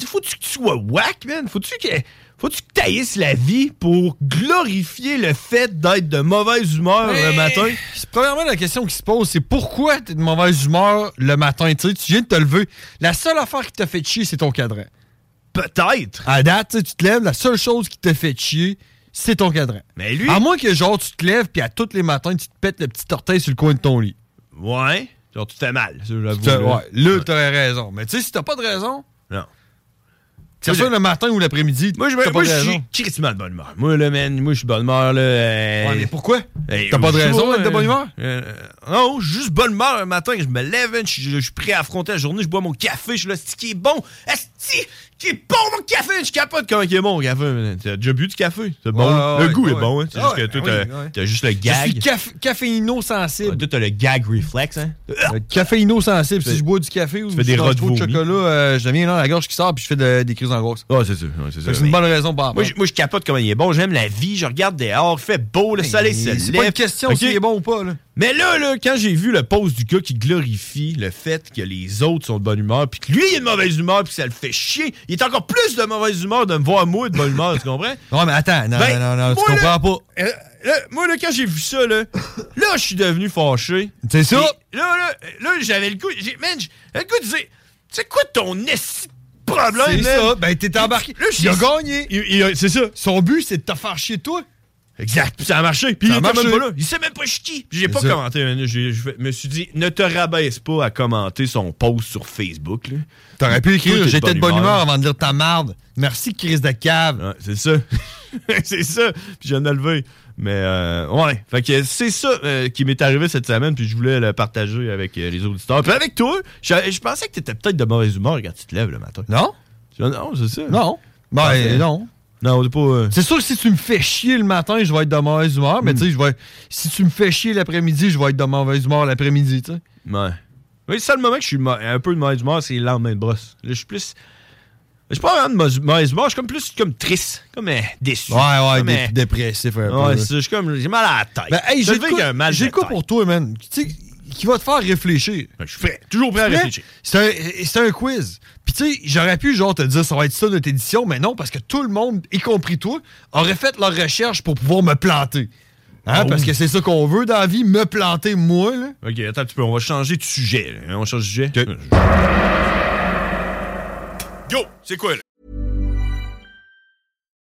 Faut-tu que tu sois whack, man? Faut-tu que... Faut-tu que taillisses la vie pour glorifier le fait d'être de mauvaise humeur le matin? Premièrement, la question qui se pose, c'est pourquoi t'es de mauvaise humeur le matin? Tu sais, tu viens de te lever. La seule affaire qui t'a fait chier, c'est ton cadran. Peut-être. À date, tu te lèves, la seule chose qui t'a fait chier, c'est ton cadran. Mais lui. À moins que, genre, tu te lèves, puis à tous les matins, tu te pètes le petit orteil sur le coin de ton lit. Ouais. Genre, tu te fais mal. ça, ouais, là, t'aurais raison. Mais tu sais, si t'as pas de raison, Non. Que ce soit le matin ou l'après-midi, Moi, je moi, suis crissement de bonne humeur. Moi, là, man, moi, je suis de bonne humeur, là. euh, Ouais, mais pourquoi? T'as pas de raison d'être de euh, bonne humeur? euh, non, je suis juste bonne humeur le matin. Je me lève, je suis- prêt à affronter la journée. Je bois mon café. Je suis là, c'est qui est bon? Esti, qui est bon, mon café? Je capote comment il est bon, mon café. T'as déjà bu du café? C'est bon. Ouais, le goût ouais. est bon, hein. C'est Ah juste que toi, oui, t'as juste le Je gag. suis caf- caféino-sensible. Toi, t'as le gag reflex, hein. Le caféino-sensible. Si je bois du café ou fais des je mange rods trop de vomis. chocolat, euh, je deviens là, la gorge qui sort puis je fais de- des crises d'angoisse. Ouais, c'est ouais, c'est une bonne raison pour Moi, je, moi, je capote comment il est bon. J'aime la vie. Je regarde dehors. Il fait beau. Le soleil se lève. C'est pas une question Ok. s'il est bon ou pas. Là. Mais là, là, quand j'ai vu le post du gars qui glorifie le fait que les autres sont de bonne humeur, puis que lui, il est de mauvaise humeur, puis que ça le fait chier, il est encore plus de mauvaise humeur de me voir moi de bonne humeur, tu comprends? *laughs* Ouais, mais attends, non, Ben, non, non, tu là- comprends pas. Euh, là, moi, là, quand j'ai vu ça, là, là, je suis devenu fâché. C'est ça? Là, là, là, j'avais le goût. j'ai- Man, le goût de dire, c'est quoi ton esti problème, C'est ça. Ben, t'es embarqué. Là, il a gagné. C'est ça. Son but, c'est de te faire chier, toi. Exact. Puis ça a marché. Puis il était même pas là. Il sait même pas. Puis j'ai pas ça. commenté. Je me suis dit, ne te rabaisse pas à commenter son post sur Facebook. T'aurais pu écrire J'étais de bonne humeur avant de dire ta marde. Merci, Chris de cave. Ouais, c'est ça. *laughs* c'est ça. Puis je viens de le lever. Mais euh, ouais. Fait que c'est ça euh, qui m'est arrivé cette semaine. Puis je voulais le partager avec euh, les auditeurs. Puis avec toi, je, pensais que t'étais peut-être de mauvaise humeur quand tu te lèves le matin. Non? Non, c'est ça. Non. Ben, non. Non, c'est pas. euh, C'est sûr que si tu me fais chier le matin, je vais être de mauvaise humeur, Hmm. mais tu sais, je vais. Si tu me fais chier l'après-midi, je vais être de mauvaise humeur l'après-midi, tu sais. Ouais. Oui, c'est le moment que je suis un peu de mauvaise humeur, c'est le lendemain de brosse. Là, je suis plus. Je suis pas vraiment de mauvaise- humeur, je suis comme plus comme triste, comme euh, déçu. Ouais, ouais, Comme, dé- euh, dépressif un peu. Ouais, je suis comme. J'ai mal à la tête. Ben, hey, Je j'ai le un mal j'ai tête. pour toi, man. Tu sais, qui va te faire réfléchir. Je suis prêt. Toujours prêt à réfléchir. C'est un, quiz. Puis tu sais, j'aurais pu genre te dire ça va être ça notre édition, mais non, parce que tout le monde, y compris toi, aurait fait leur recherche pour pouvoir me planter. Hein, Oh. Parce que c'est ça qu'on veut dans la vie, me planter moi, là. Ok, attends un petit peu, on va changer de sujet. là. On va changer de sujet? Go! C'est quoi, là?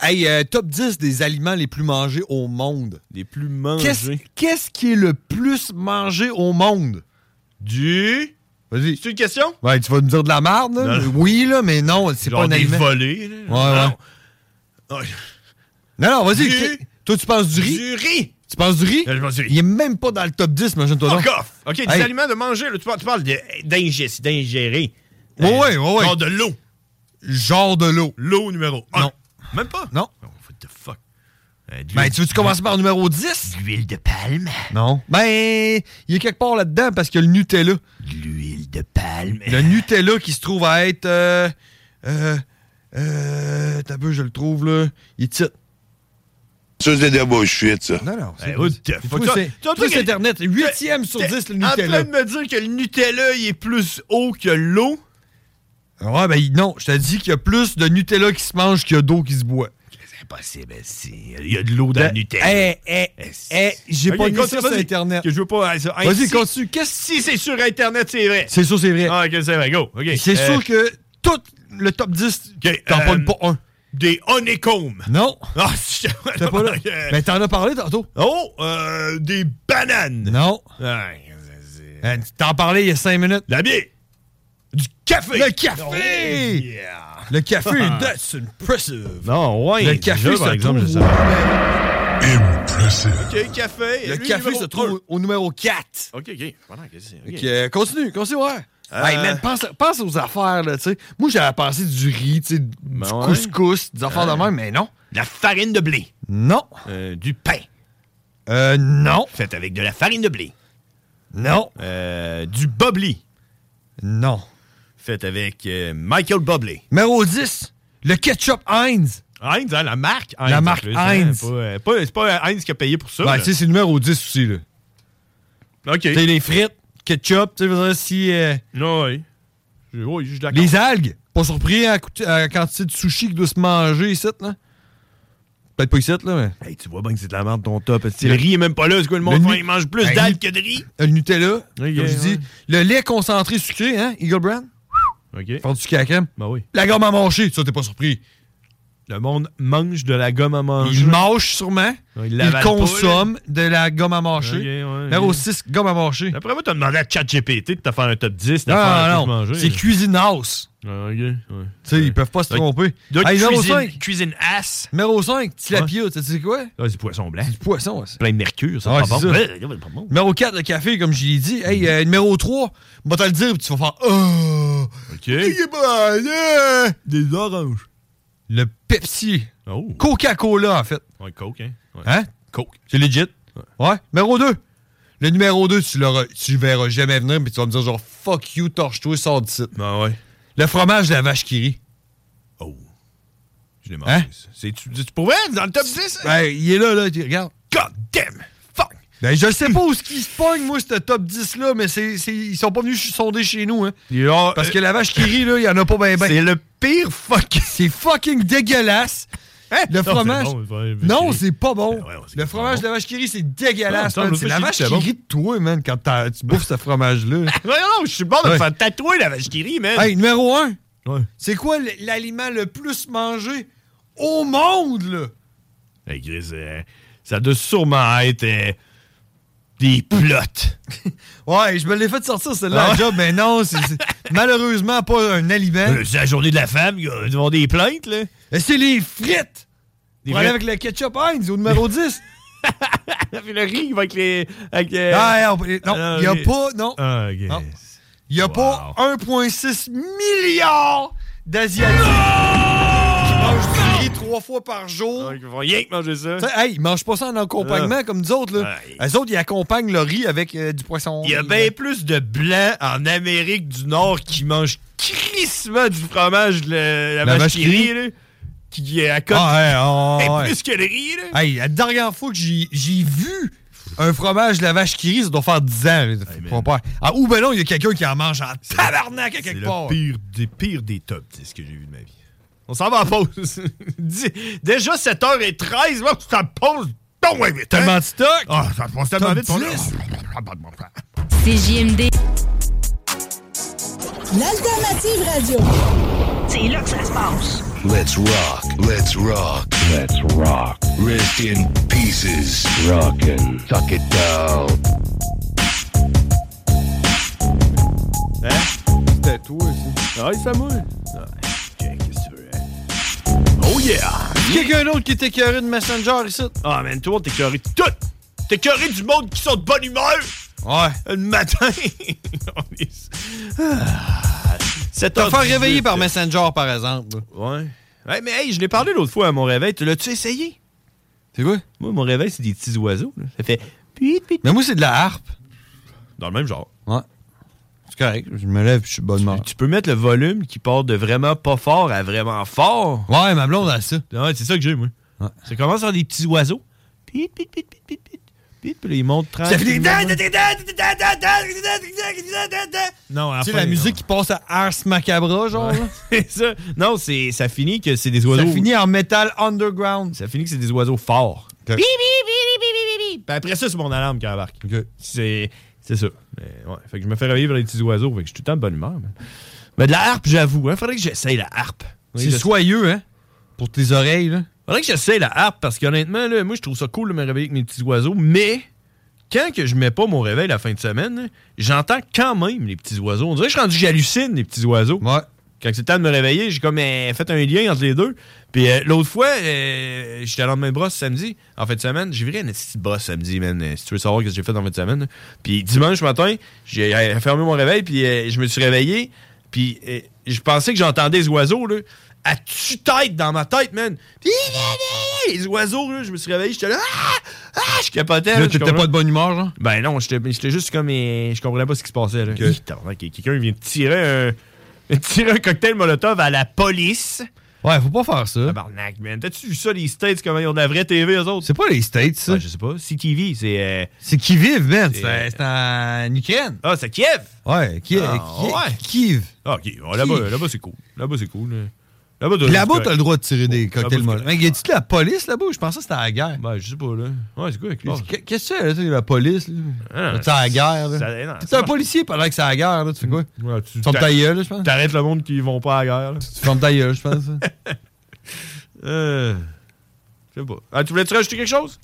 Hey, euh, top 10 des aliments les plus mangés au monde. Les plus mangés. qu'est-ce qui est le plus mangé au monde? Du? Vas-y. C'est une question? Ouais, tu vas me dire de la merde, là? Non. Oui, là, mais non, c'est pas un aliment. volets, là. Ouais, ouais. Non. Non, vas-y. Du- Toi, tu penses du riz? Du riz! Tu penses du riz? Je pense du riz. Il est même pas dans le top 10, imagine-toi. Fuck off! OK, des aliments de manger, là, tu parles, tu parles d'ingé- d'ingérer. Ouais, ouais, ouais. Genre de l'eau. Genre de l'eau. L'eau numéro 1. Non. Même pas? Non. Oh, what the fuck? Euh, Ben, tu veux-tu commencer par numéro 10? L'huile de palme. Non. Ben, il est quelque part là-dedans parce qu'il y a le Nutella. L'huile de palme. Le Nutella qui se trouve à être. Euh. Euh. Euh. T'as peu, je le trouve, là. Il est titre. Ça, c'est de la bullshit, ça. Non, non. Hey, what the c'est tout, c'est Internet. Huitième sur T'es 10, le En Nutella. train de me dire que le Nutella, il est plus haut que l'eau? Ouais, ben non. Je te dis qu'il y a plus de Nutella qui se mange qu'il y a d'eau qui se boit. C'est impossible, si. Il y a de l'eau dans le Nutella. Eh, eh, eh, j'ai pas ça sur. Internet. Que je veux pas. Vas-y, continue. Qu'est-ce Si c'est sur Internet, c'est vrai? C'est sûr, c'est vrai. Ah, ok, c'est vrai, go. ok. C'est Euh, sûr que tout le top 10, ok, t'en euh, pognes pas un. Des honeycombs. Non. Ah, T'es pas là? Euh, Mais t'en as parlé tantôt. Oh, euh, des bananes. Non. Euh, T'en parlais il y a 5 minutes. La bière. Du café. Le café! Oh, yeah. Le café, that's impressive. Non, ouais. Le café, par exemple, je savais. Impressive. Ok, café. Le Lui, café se trouve au, au numéro 4. Ok, ok. Voilà, qu'est-ce que c'est? Ok. Ok, euh, continue, continue, ouais. Euh, Hey, man, pense, pense aux affaires, là, tu sais. Moi, j'avais pensé du riz, tu sais, du Ben ouais. couscous, des affaires de même, mais non. La farine de blé. Non. Euh, du pain. Euh, non. Fait avec de la farine de blé. Non. Euh, du bubbly. Non. Fait avec euh, Michael Bublé. Numéro 10, le ketchup Heinz. Heinz, hein, la marque Heinz. La en marque hein, Heinz. pas, euh, pas- c'est pas Heinz qui a payé pour ça. Ben, tu sais, c'est numéro 10 aussi, là. OK. Tu les frites, ketchup, tu sais, je veux dire, si. euh, Non, oui. Je- Oui, je suis d'accord. les algues, Pas surpris à, à la quantité de sushi qui doit se manger ici, là? Peut-être pas ici, là, mais. Hey, tu vois bien que c'est de la merde ton top. Le riz est même pas là. C'est quoi le monde? il mange plus Hey, d'algues que de riz. Le Nutella, comme je dis. ouais. Le lait concentré sucré, hein, Eagle Brand? OK. Faire du crème. Ben oui. La gomme à mâcher, ça, t'es pas surpris. Le monde mange de la gomme à manger. Il mâche sûrement. Ouais, il il l'avale pas, consomme de la gomme à mâcher. Ok, ouais, Numéro ok. 6, gomme à mâcher. Après moi, t'as demandé à ChatGPT de te faire un top 10. de Non, faire non, non. C'est Cuisine House. Ah, ok, ouais. Tu sais, ils peuvent pas se tromper. Hey, numéro cuisine, 5. cuisine ass. Numéro 5, tilapia, tu sais quoi? Ah, c'est du poisson blanc. Du poisson. Plein de mercure, ça. C'est pas c'est bon. Numéro 4, le café, comme je l'ai dit. Hey, euh, numéro 3, on va te le dire, puis tu vas faire Oh! OK. Il est bon, hein? Des oranges. Le Pepsi. Oh. Coca-Cola, en fait. Ouais, Coke, hein. Ouais. Hein? Coke. C'est legit. Ouais. Numéro 2. Le numéro 2, tu, tu le verras jamais venir, mais tu vas me dire genre fuck you, torche-toi, sors d'ici. Ben ouais. Le fromage de la vache qui rit. Je l'ai mangé. Hein? C'est tu tu- pour vrai? Dans le top 10? Ben, il est là, là, tu regardes. God damn! Ben, je sais pas *laughs* où ce qui se pogne, moi, ce top 10-là, mais c'est, c'est- ils sont pas venus sonder chez nous, hein. Parce euh, que la vache qui rit, là, il y en a pas ben ben. C'est le pire fuck. *laughs* C'est fucking dégueulasse. Le Non, c'est fromage. bon, non, c'est pas bon. Ben ouais, c'est le fromage bon. de la vache qui rit, c'est dégueulasse, man. C'est la vache qui rit de toi, man, quand tu bouffes ce fromage-là. *laughs* Non, non, je suis bon de me faire tatouer la vache qui rit, man. hey, numéro 1. Ouais. C'est quoi l'aliment le plus mangé au monde, là? Hey, Chris, euh, ça doit sûrement être euh, des plots. *laughs* Ouais, je me l'ai fait sortir, celle-là, Ah à ouais? job, mais non, c'est *laughs* malheureusement pas un aliment. Euh, c'est la journée de la femme, ils avoir des plaintes, là. Et C'est les frites! Des frites. avec le ketchup Heinz au numéro *laughs* 10. Puis le riz avec les. Avec, euh, Ah, on- non, il ah, n'y a ok. pas. Non. Ah. Il n'y a pas 1,6 milliard d'Asiatiques trois fois par jour. Ils vont rien que manger ça. Hey, ils mangent pas ça en accompagnement comme nous autres. Là. Les autres, ils accompagnent le riz avec euh, du poisson. Il y a bien plus de blancs en Amérique du Nord qui mangent crissement du fromage de la, la vache qui rit, là, qui est à côté. Ah, ouais, ah, Hey, ouais. plus que le riz, là. Hey, la dernière fois que j'ai vu un fromage de la vache qui rit, ça doit faire 10 ans. pas- Ah, ou ben non, il y a quelqu'un qui en mange en tabarnak à C'est quelque le part. pire des pires des top 10 que j'ai vu de ma vie. On s'en va en pause. *laughs* Déjà 7h13, moi, tu t'en poses. Ouais, vite. Tellement de stock? Ah, ça passe tellement vite. 10. CJMD. L'alternative radio. C'est là que ça se passe. Let's rock, let's rock, let's rock. Rest in pieces. Rockin', tuck it down. Hein? C'était toi aussi. Ah, ça mouille. Oh yeah! Quelqu'un d'autre qui était carré de Messenger ici? Ah, man, toi, t'es carré de tout! T'es du monde qui sont de bonne humeur! Ouais. Le matin! C'est Te faire réveiller par Messenger, par exemple. Ouais. Ouais, mais hey, je l'ai parlé l'autre fois à mon réveil. Tu l'as-tu essayé? C'est quoi? Moi, mon réveil, c'est des petits oiseaux. là. Ça fait. Mais moi, c'est de la harpe. Dans le même genre. Ouais. C'est correct. Je me lève je suis bonne. Tu peux mettre le volume qui part de vraiment pas fort à vraiment fort. Ouais, ma blonde a ça. Ouais, c'est ça que j'ai, moi. Ça commence par des petits oiseaux. Pit, pit, pit, pit, pit, pit. Pit, puis des tranquillement. Non, fin, la musique qui passe à Ars Macabra, genre. là? *laughs* C'est ça. Non, c'est, ça finit que c'est des oiseaux. Ça finit en métal underground. Ça finit que c'est des oiseaux forts. Puis après ça, c'est mon alarme qui embarque. C'est, c'est ça. Mais, ouais. Fait que je me fais réveiller par les petits oiseaux. Fait que je suis tout le temps de bonne humeur. man. Mais de la harpe, j'avoue. Hein, faudrait que j'essaye la harpe. Oui, C'est soyeux, hein? Pour tes oreilles, là. Faudrait que j'essaye la harpe parce qu'honnêtement, là, moi, je trouve ça cool de me réveiller avec mes petits oiseaux. Mais quand que je mets pas mon réveil la fin de semaine, j'entends quand même les petits oiseaux. On dirait que je suis rendu j'hallucine les petits oiseaux. Ouais. Quand c'est le temps de me réveiller, j'ai comme euh, fait un lien entre les deux. Puis euh, l'autre fois, euh, j'étais à lendemain de brosse samedi. En fin de semaine, j'ai viré une petite brosse samedi, man. Si tu veux savoir ce que j'ai fait en fin de semaine. là. Puis dimanche matin, j'ai fermé mon réveil, puis je me suis réveillé. Puis je pensais que j'entendais les oiseaux, là, à tue-tête dans ma tête, man. Puis, les oiseaux, là, je me suis réveillé, j'étais là, ah, ah, je capotais. Là, t'étais pas de bonne humeur, genre? ben non, j'étais juste comme. je comprenais pas ce qui se passait. Là. Tabarnak, Quelqu'un vient de tirer un, *laughs* tirer un cocktail molotov à la police. Ouais, faut pas faire ça. Tabarnak, man. T'as-tu vu ça, les States, comment ils ont de la vraie TV, eux autres? C'est pas les States, ça. Ouais, je sais pas. CTV, c'est. euh, C'est qui vivent, man. C'est- C'est c'est en Ukraine. Ah, c'est Kiev? Ouais, Kiev. Ah, ouais. Kiev. Ah, ok. Là-bas c'est cool. Là-bas, c'est cool. là. Là-bas, t'as- t'as le droit de tirer des cocktails molotov. Mais y a-tu de la police là-bas? Je pensais que c'était à la guerre? Ben, je sais pas, là. Ouais, c'est quoi avec Qu'est-ce que qu'est-ce que c'est, là, la police? là? Ah, C'est à la guerre, là. T'es un policier pendant que c'est à la guerre, là. Tu fais quoi? Tu fermes ta gueule, là, je pense. T'arrêtes le monde qui vont pas à la guerre. là. Tu fermes ta gueule, je pense. *laughs* Euh. Je sais pas. Ah, tu voulais-tu rajouter quelque chose?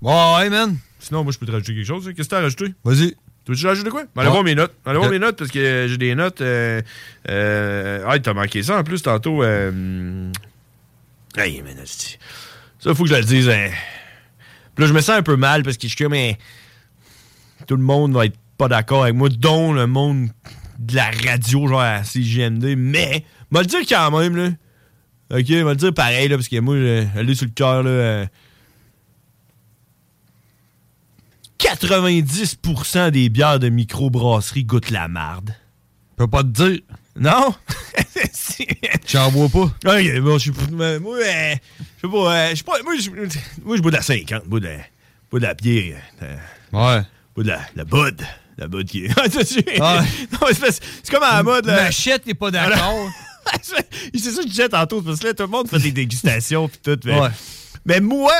Ouais, man. Sinon, moi, je peux te rajouter quelque chose. Qu'est-ce que t'as rajouté? Vas-y. Tu veux-tu rajouter quoi? Ben, allez Ouais. voir mes notes. Allez voir mes notes parce que j'ai des notes. Euh, euh, ah, t'as manqué ça en plus tantôt. Euh, hey, man, asti. ça, faut que je le dise. hein. Puis là, je me sens un peu mal parce que je suis comme. hein, tout le monde va être pas d'accord avec moi, dont le monde de la radio, genre à CGMD. Mais, m'a le dire quand même, là. Ok, m'a le dire pareil, là, parce que moi, elle est sur le cœur, là. euh, 90% des bières de microbrasserie goûtent la marde. Je peux pas te dire. Non? *laughs* J'en bois pas? Ok, bon, je suis. mais Moi, euh, je sais pas. euh, je pas. Moi, je bois de la 50. Je bois de, je bois de la bière. euh, Ouais. Je bois de la, la Bud. La Bud qui est. *laughs* Mais *laughs* c'est comme à la mode. là. Machette n'est pas d'accord. c'est ça que je disais tantôt, parce que là, tout le monde fait des dégustations pis tout. Mais, Ouais. Mais moi,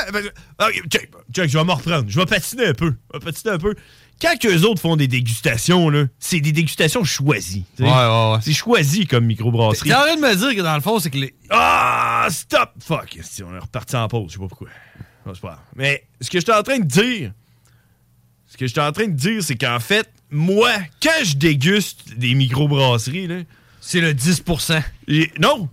check, check, je vais m'en reprendre. Je vais patiner un peu. Je vais patiner un peu. Quand eux autres font des dégustations, là, c'est des dégustations choisies. Ouais, ouais, ouais. C'est choisi comme microbrasserie. T'es en train de me dire que dans le fond, c'est que les. Ah, stop! Fuck, esti, on est reparti en pause, je sais pas pourquoi. Non, pas. Mais ce que j'étais en train de dire, ce que j'étais en train de dire, c'est qu'en fait, moi, quand je déguste des microbrasseries, là, C'est le 10%. j'ai- non!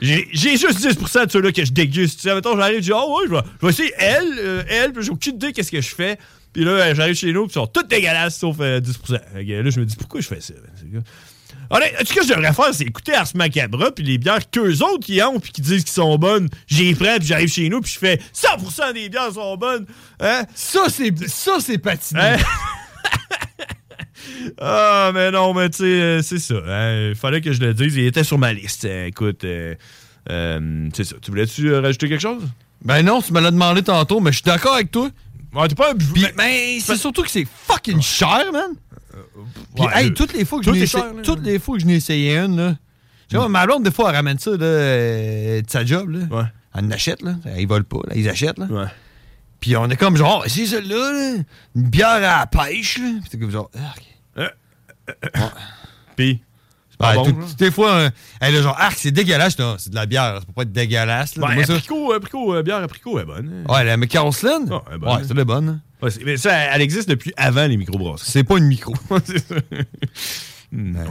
J'ai juste 10% de ceux-là que je déguste. Tu sais, mettons, j'arrive, je dis, oh ouais, je vais, je vais essayer elle, euh, elle, puis j'ai aucune idée qu'est-ce que je fais. Puis là, euh, j'arrive chez nous, puis ils sont toutes dégueulasses, sauf euh, 10%. Fait que là, je me dis, pourquoi je fais ça? Honnêtement, ce que je devrais faire, c'est écouter Ars Macabra, puis les bières qu'eux autres qui ont, puis qui disent qu'ils sont bonnes, j'y prends, puis j'arrive chez nous, puis je fais 100% des bières sont bonnes. Hein? Ça, c'est ça, c'est patiné. Hein? *laughs* Ah, mais non, mais tu sais, euh, c'est ça. Il fallait que je le dise. Il était sur ma liste. Euh, écoute, euh, euh, c'est ça. Tu voulais-tu rajouter quelque chose? Ben non, tu me l'as demandé tantôt, mais je suis d'accord avec toi. Ouais, t'es pas un Puis, mais c'est surtout que c'est fucking cher, man. Puis, ouais, hey, toutes les fois que tout je n'ai essayé, toutes les fois que je n'ai essayé une, là. Tu vois, ma blonde, des fois, elle ramène ça, là, de sa job, là. Ouais. Elle en achète, là. Ils volent pas, là. Ils achètent, là. Ouais. Puis on est comme genre, c'est celle-là, là. Une bière à la pêche, là. Puis t'es comme genre, arc. Puis, c'est Ouais, pas bon, tout- là? des fois, euh, elle est genre, arc, c'est dégueulasse. Non, c'est de la bière, ça peut pas être dégueulasse, là. Ouais, Dis-moi ça. apricot, apricot, euh, bière apricot est bonne. Ouais, la? Ah, elle est bonne. ouais, c'est la bonne. Ouais, c'est- mais ça, elle existe depuis avant les microbrasseries. C'est pas une micro. *laughs* c'est ça. Hmm, ouais.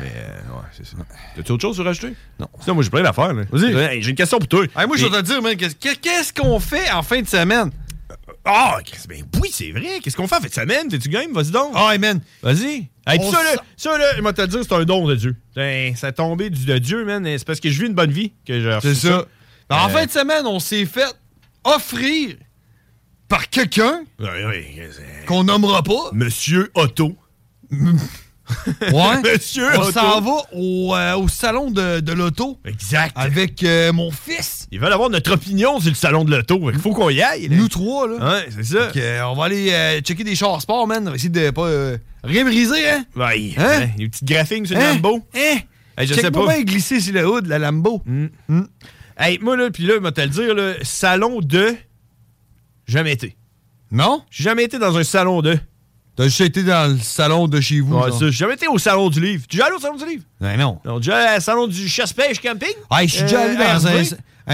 Mais, euh, ouais, c'est ça. T'as-tu autre chose à rajouter? Non. Sinon, moi, j'ai plein d'affaires, là. Vas-y. J'ai une question pour toi. Hey, moi, je Mais- vais te dire, man, qu'est-ce qu'on fait en fin de semaine? Ah, Chris, ben oui, c'est vrai. Qu'est-ce qu'on fait en fin de semaine? T'es-tu game? Vas-y donc. Ah, hey, man. Vas-y. Hey, ça, là, ça, là, je vais te le dire, c'est un don de Dieu. Ben, ça a tombé du, de Dieu, man. C'est parce que je vis une bonne vie que j'ai reçu C'est ça. Ben, En Euh, fin de semaine, on s'est fait offrir par quelqu'un Oui, oui. c'est- qu'on nommera pas. Monsieur Otto. Ouais. *laughs* Monsieur on s'en va au, euh, au salon de, de l'auto Exact. avec euh, mon fils. Ils veulent avoir notre opinion sur le salon de l'auto. Il faut qu'on y aille. là. Nous trois, là. Ouais, c'est ça. Euh, on va aller euh, checker des chars sport, man. On va essayer de pas rien briser, hein? Ouais, Hein? hein, Les petites graphiques sur le Hein? Lambo. Hein? Hey, je Check sais pas. bien glisser sur le haut de la Lambo. Hey, moi, là, puis là, je te le dire, là, salon de. Jamais été. Non? J'ai jamais été dans un salon de. T'as juste été dans le salon de chez vous. Ouais, genre. ça, j'ai jamais été au salon du livre. Tu es déjà allé au salon du livre? Ben non. Non, déjà au salon du chasse-pêche camping? Hey, je suis déjà Euh, allé dans un,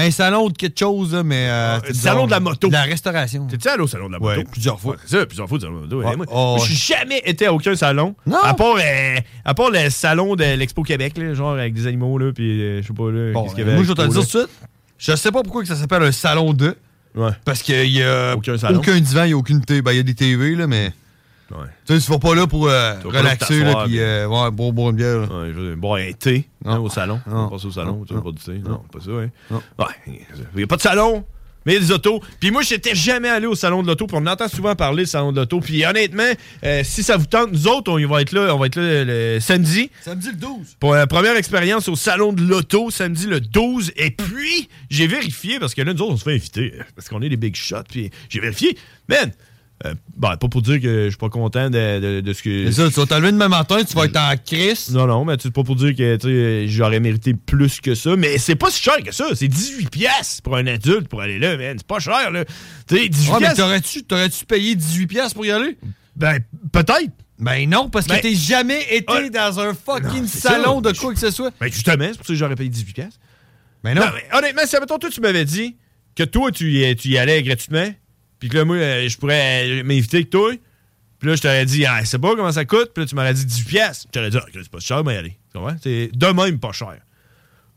un salon de quelque chose, là, mais. euh, c'était salon genre de la moto. De la restauration. T'es-tu allé au salon de la moto? Ouais, plusieurs fois. Ouais, c'est ça, plusieurs fois au salon de la moto. Ouais. Ouais, moi, Oh, moi, je suis jamais été à aucun salon. Non. À part, euh, à part le salon de l'Expo Québec, là, genre avec des animaux, là, puis euh, je sais pas, là. Bon, qu'est-ce qu'il y euh, avait moi, je vais te le dire tout de suite. Je sais pas pourquoi que ça s'appelle un salon de. Ouais. Parce qu'il y a Aucun salon. aucun divan, il n'y a aucune télé. Ben, il y a des TV, là, mais. Ouais. Tu sais, pas là pour euh, pas là pour relaxer, là, puis euh, ouais, boire, boire une bière. Ouais, je veux dire, boire un thé hein, au salon. On passe au salon, tu veux pas du thé. Non, pas ça, ouais. Non. Ouais, il n'y a pas de salon. Mais des autos. Puis moi, j'étais jamais allé au salon de l'auto. Puis on entend souvent parler du salon de l'auto. Puis honnêtement, euh, si ça vous tente, nous autres, on y va être là. On va être là le samedi. Samedi le 12. Pour la première expérience au salon de l'auto, samedi le 12. Et puis, j'ai vérifié, parce que là, nous autres, on se fait inviter. euh, Parce qu'on est des big shots. Puis j'ai vérifié. Man! Euh, ben, pas pour dire que je suis pas content de, de- de ce que. C'est ça, tu vas te lever demain matin, tu vas être en crise. Non, non, mais c'est pas pour dire que j'aurais mérité plus que ça. Mais c'est pas si cher que ça. C'est 18 pièces pour un adulte pour aller là, man. C'est pas cher, là. Tu sais, 18 Ouais, mais t'aurais-tu, t'aurais-tu payé 18$ piastres pour y aller? Ben, peut-être. Ben non, parce que Ben- t'es jamais été dans un fucking salon ça. de quoi que ce soit. Ben justement, c'est pour ça que j'aurais payé 18 pièces. Mais non. honnêtement, si admettons, toi, tu m'avais dit que toi, tu y, tu y allais gratuitement, puis que là, moi, euh, je pourrais euh, m'inviter avec toi, puis là, je t'aurais dit, ah, c'est pas comment ça coûte, puis là, tu m'aurais dit 18 pièces. Je t'aurais dit, ah, c'est pas cher, mais y aller. Tu comprends? C'est de même pas cher.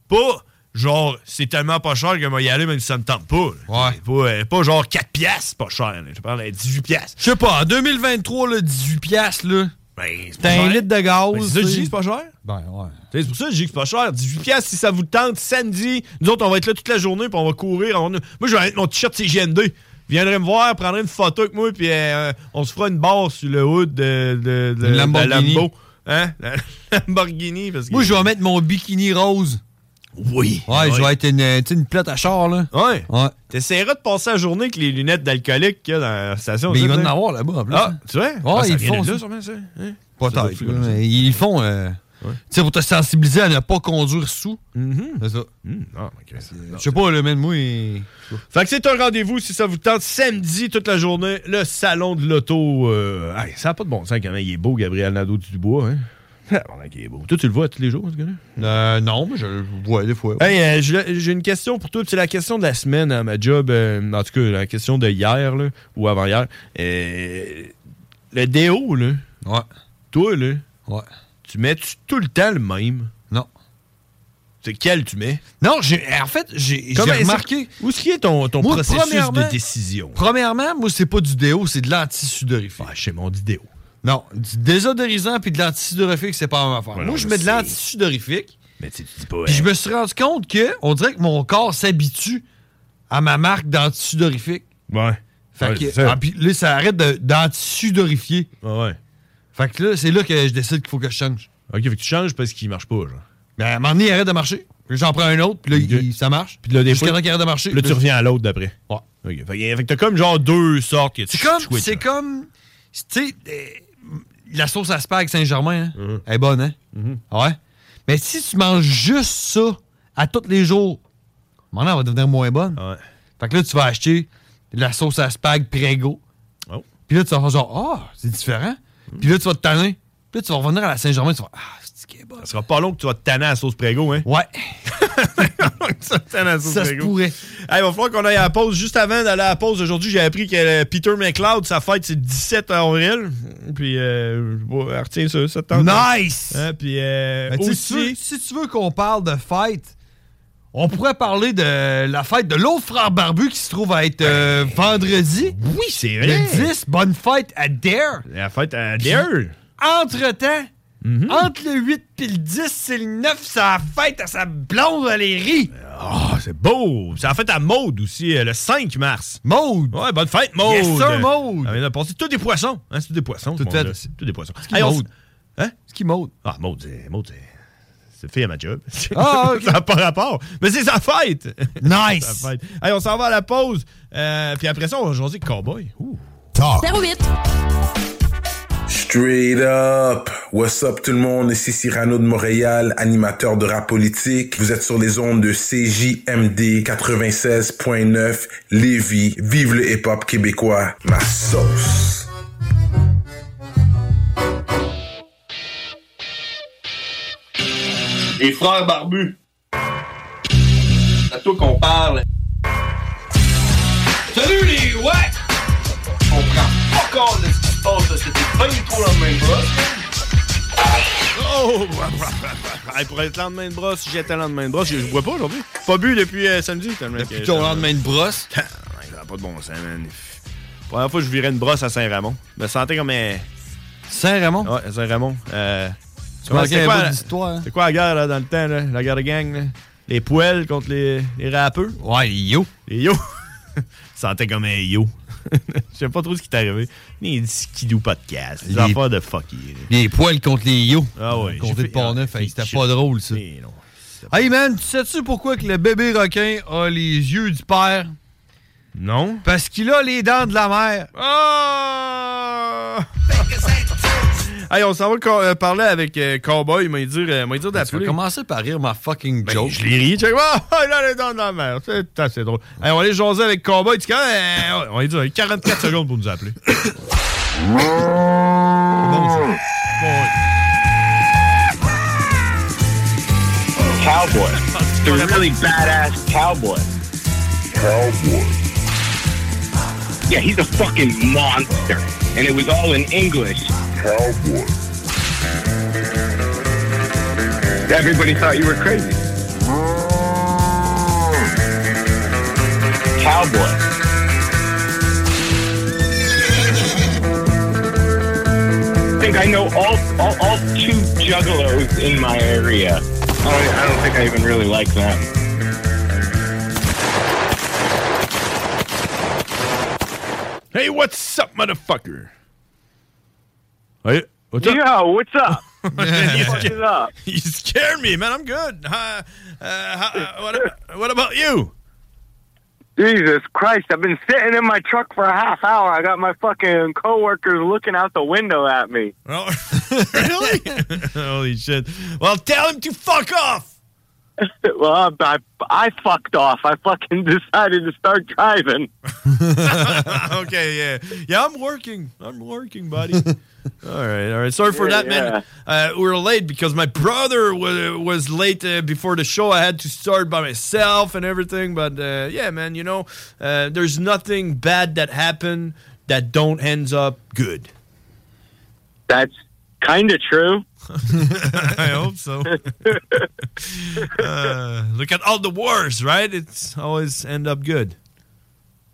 Pas genre, c'est tellement pas cher que moi y aller, même si ça me tente pas. là. Pas, euh, pas genre 4 pièces, pas cher. là. Je parle de 18 pièces. Je sais pas, en 2023, là, 18$, piastres, là. Ben, c'est T'as pas un cher. litre de gaz. Ben, c'est ça, que je tu sais. dis, c'est pas cher. Ben, ouais. C'est pour ça que je dis que c'est pas cher. 18 pièces si ça vous tente samedi. Nous autres, on va être là toute la journée, puis on va courir. On- Moi, je vais mettre mon t-shirt CGN2. Viendrez me voir, prendrez une photo avec moi, puis euh, on se fera une barre sur le hood de, de. Lambo. Hein? La *laughs* Lamborghini. Parce que... Moi, je vais mettre mon bikini rose. Oui. Ouais, je Oui. vais être une, sais, une plate à char, là. Ouais. Ouais. T'essaieras de passer la journée avec les lunettes d'alcoolique qu'il y a dans la station. Mais ça, il va tu en avoir là-bas, en plus. Ah, hein. tu vois? Ouais, Ah, ils font ça. sûrement. Hein? Comme ça. mais Ils font. Tu sais, pour te sensibiliser à ne pas conduire sous. Mm-hmm. C'est ça. Ah, ok. Je sais pas, le même moi. il- Fait que c'est un rendez-vous si ça vous tente samedi toute la journée, le salon de l'auto. euh, hey, ça n'a pas de bon sens quand même. Il est beau, Gabriel Nadeau-Dubois. Hein? *laughs* Ah, bon, il est beau. Toi, tu le vois tous les jours, ce gars-là? Euh, non, mais je le vois des fois. Hey, euh, j'ai j'ai une question pour toi. C'est la question de la semaine à ma job. euh, en tout cas, la question de hier là, ou avant-hier. Euh, le déo, là. Ouais. Toi, là. Ouais. Tu mets-tu tout le temps le même? Non. C'est quel tu mets? Non, j'ai, en fait, j'ai, remarqué. Où est-ce qu'il est ton, ton Moi, processus de décision? Premièrement, moi, c'est pas du déo, c'est de l'anti-sudorifique. Ah, chez mon déo. Non, du désodorisant puis de l'anti-sudorifique, c'est pas la même affaire. Ouais, moi, je mets de l'anti-sudorifique. Mais tu dis pas. Puis je me suis rendu compte que on dirait que mon corps s'habitue à ma marque d'anti-sudorifique. Ouais. Fait Ouais, que, ça. ah, puis là, ça arrête de- d'anti-sudorifier. Ouais. Fait que là, c'est là que je décide qu'il faut que je change. Ok, fait que tu changes parce qu'il marche pas, genre. Ben, à un moment donné, il arrête de marcher. Puis J'en prends un autre, puis là, il- ça marche. Puis là, des Jusqu'à fois- arrête de marcher. Là, tu reviens à l'autre d'après. Ouais. Ok. Fait, que- t'as comme genre deux sortes que tu C'est comme, c'est comme, tu sais, euh, la sauce à spag Saint-Germain, hein, Mhm. elle est bonne, hein? Ouais? Mais si tu manges juste ça à tous les jours, maintenant, elle va devenir moins bonne. Ouais. Fait que là, tu vas acheter de la sauce à spag Prego. Oh. Puis là, tu vas faire genre, ah, c'est différent. Puis là, tu vas te tanner. Puis là, tu vas revenir à la Saint-Germain, tu vas, ah, c'est qui est bon. Ça sera pas long que tu vas te tanner à la sauce Prego, hein? Ouais. *laughs* ça te tanne à la sauce Ça se pourrait. Hey, il va falloir qu'on aille à la pause. Juste avant d'aller à la pause, aujourd'hui, j'ai appris que euh, Peter McLeod, sa fête, c'est le 17 avril. Puis, euh, retiens ça, ça. Nice! Hein, puis, euh, Ben, tu sais, si, tu veux, aussi... si tu veux qu'on parle de fête, on pourrait parler de la fête de l'autre frère barbu qui se trouve à être euh, vendredi. Oui, c'est vrai. Le 10, bonne fête à Dare. La fête à Dare. Entre-temps, entre le 8 et le 10, c'est le 9, c'est la fête à sa blonde Valérie. Ah, c'est beau! C'est en fait à Maude aussi, euh, le 5 mars. Maude! Ouais, bonne fête, Maude! Yes, sir, Maude! Ah, on a passé tous des poissons. Hein, c'est tous des poissons. Tout fait. Tous des poissons. Hey, on Hein? C'est qui Maude? Ah, Maude, c'est. Fait à ma job. Ah, *laughs* ça n'a pas rapport. Mais c'est sa fête! *laughs* Nice! sa fête. Hey, on s'en va à la pause. Euh, puis après ça, on va jaser Cowboy. Ouh. 08. Straight up! What's up tout le monde? Ici Cyrano de Montréal, animateur de rap politique. Vous êtes sur les ondes de CJMD 96.9 Lévis. Vive le hip-hop québécois. Ma sauce. Les frères barbus. C'est à toi qu'on parle. Salut les ouais! On prend pas compte de ce qui se passe, là. C'était pas du tout dans le même brosse. Oh! *laughs* hey, pour être lendemain de brosse, si j'étais lendemain de brosse, je, je bois pas aujourd'hui. Pas bu depuis euh, samedi. tellement Depuis que- ton lendemain de brosse? *laughs* Ça n'a pas de bon sens, man. Première fois que je virais une brosse à Saint-Ramon. Je me sentais comme un. Saint-Ramon? Ouais, Saint-Ramon. Euh, Tu c'est quoi, d'histoire, hein? C'est quoi la guerre là, dans le temps, là? la guerre de gang? là? Les poêles contre les, les rappeurs? Ouais, les yo. Les yo. *laughs* sentait comme un yo. *laughs* Je sais pas trop ce qui t'est arrivé. Les skidoo podcast. Les Les- affaires de fucky. Les poils contre les yo. Ah ouais. Contre fait- Pont-Neuf, ah, c'était pas drôle, ça. Mais non. Hey man, tu sais-tu pourquoi que le bébé requin a les yeux du père? Non. Parce qu'il a les dents de la mère. Ah! Hey, on s'en va co- euh, parler avec euh, Cowboy. Il m'a dit, euh, dit Tu vas d'appeler. commencer par rire ma fucking Ben, joke. je l'ai ri. Check. Ah, il a les dents de la mer. C'est assez drôle. Hey, on va aller jaser avec Cowboy. Tu euh, on va dire 44 secondes pour nous appeler. bon. *coughs* Cowboy. The really badass cowboy. Cowboy. Yeah, he's a fucking monster. And it was all in English. Cowboy. Everybody thought you were crazy. Cowboy. I think I know all, all, all two juggalos in my area. I don't, I don't think I even really like them. Hey, what's up, motherfucker? Hey, what's up? Yo, what's up? *laughs* you, What's scared, up? you scared me, man. I'm good. Uh, uh, uh, what, what about you? Jesus Christ, I've been sitting in my truck for a half hour. I got my fucking coworkers looking out the window at me. Oh, *laughs* really? *laughs* Holy shit. Well, tell him to fuck off. *laughs* well, I, I, I fucked off. I fucking *laughs* decided to start driving. *laughs* okay, yeah. Yeah, I'm working. I'm working, buddy. all right, all right. Sorry for Yeah, that, man. Uh, we were late because my brother was, was late uh, before the show. I had to start by myself and everything. But uh, yeah, man, you know, uh, there's nothing bad that happened that don't ends up good. That's kind of true. *laughs* I hope so. *laughs* uh, look at all the wars, right? It's always end up good.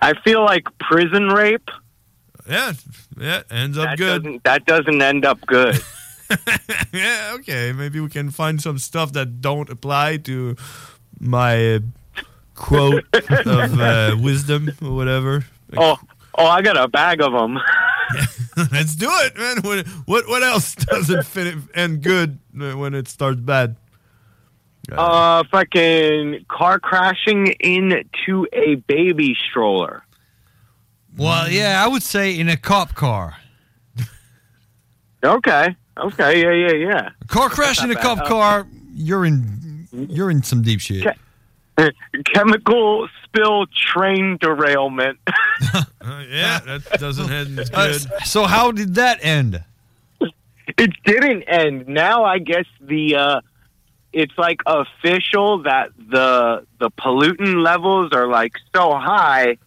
I feel like prison rape. Yeah, yeah, ends up that good. Doesn't, that doesn't end up good. *laughs* yeah, okay. Maybe we can find some stuff that don't apply to my uh, quote of uh, wisdom or whatever. oh, oh, I got a bag of them. *laughs* Let's do it, man. What what, what else *laughs* doesn't fit end good when it starts bad? Uh, fucking car crashing into a baby stroller. Well, yeah, I would say in a cop car. *laughs* Okay. Okay. Yeah. Yeah. Yeah. A car crash in a cop bad. car, you're in you're in some deep shit. Chemical spill train derailment. *laughs* Uh, yeah, that doesn't end good. Uh, so how did that end? it didn't end. Now I guess the uh it's like official that the the pollutant levels are like so high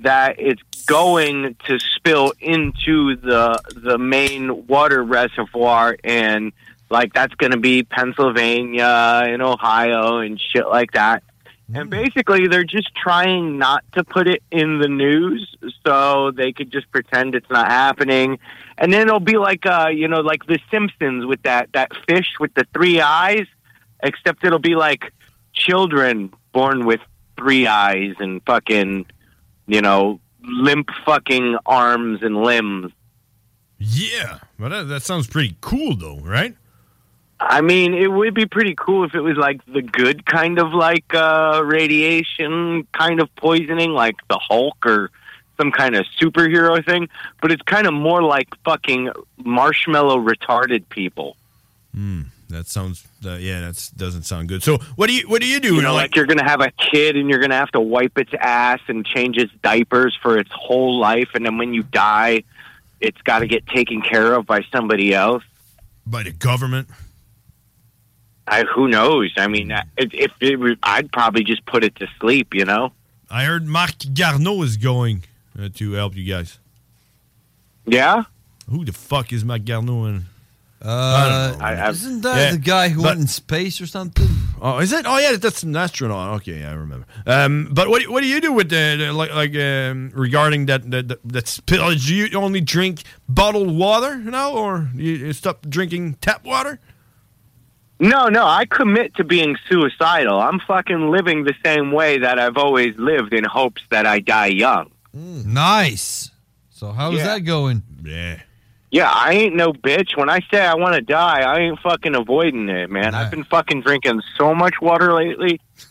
that it's going to spill into the the main water reservoir and like that's going to be Pennsylvania and Ohio and shit like that. And basically they're just trying not to put it in the news so they could just pretend it's not happening. And then it'll be like uh you know like the Simpsons with that that fish with the three eyes except it'll be like children born with three eyes and fucking you know limp fucking arms and limbs. Yeah, but that, that sounds pretty cool, though, right? I mean, it would be pretty cool if it was like the good kind of like uh radiation kind of poisoning, like the Hulk or some kind of superhero thing. But it's kind of more like fucking marshmallow retarded people. Hmm. That sounds. Uh, yeah, that doesn't sound good. So, what do you what do you do? You know, like you're gonna have a kid and you're gonna have to wipe its ass and change its diapers for its whole life, and then when you die, it's got to get taken care of by somebody else. by the government. I, who knows? I mean, if, if it were, I'd probably just put it to sleep. You know? I heard Marc Garneau is going uh, to help you guys. Yeah. Who the fuck is Marc Garneau? And Uh, I don't know. isn't that Yeah, the guy who but- went in space or something? Oh, is it? Oh, yeah, that's an astronaut. Okay, yeah, I remember. Um, but what what do you do with the, the like like um, regarding that that that, that spill? Do you only drink bottled water now, or you, you stop drinking tap water? No, no, I commit to being suicidal. I'm fucking living the same way that I've always lived in hopes that I die young. Mm. Nice. So how's Yeah. that going? Yeah. Yeah, I ain't no bitch. When I say I want to die, I ain't fucking avoiding it, man. I've been fucking drinking so much water lately. *laughs*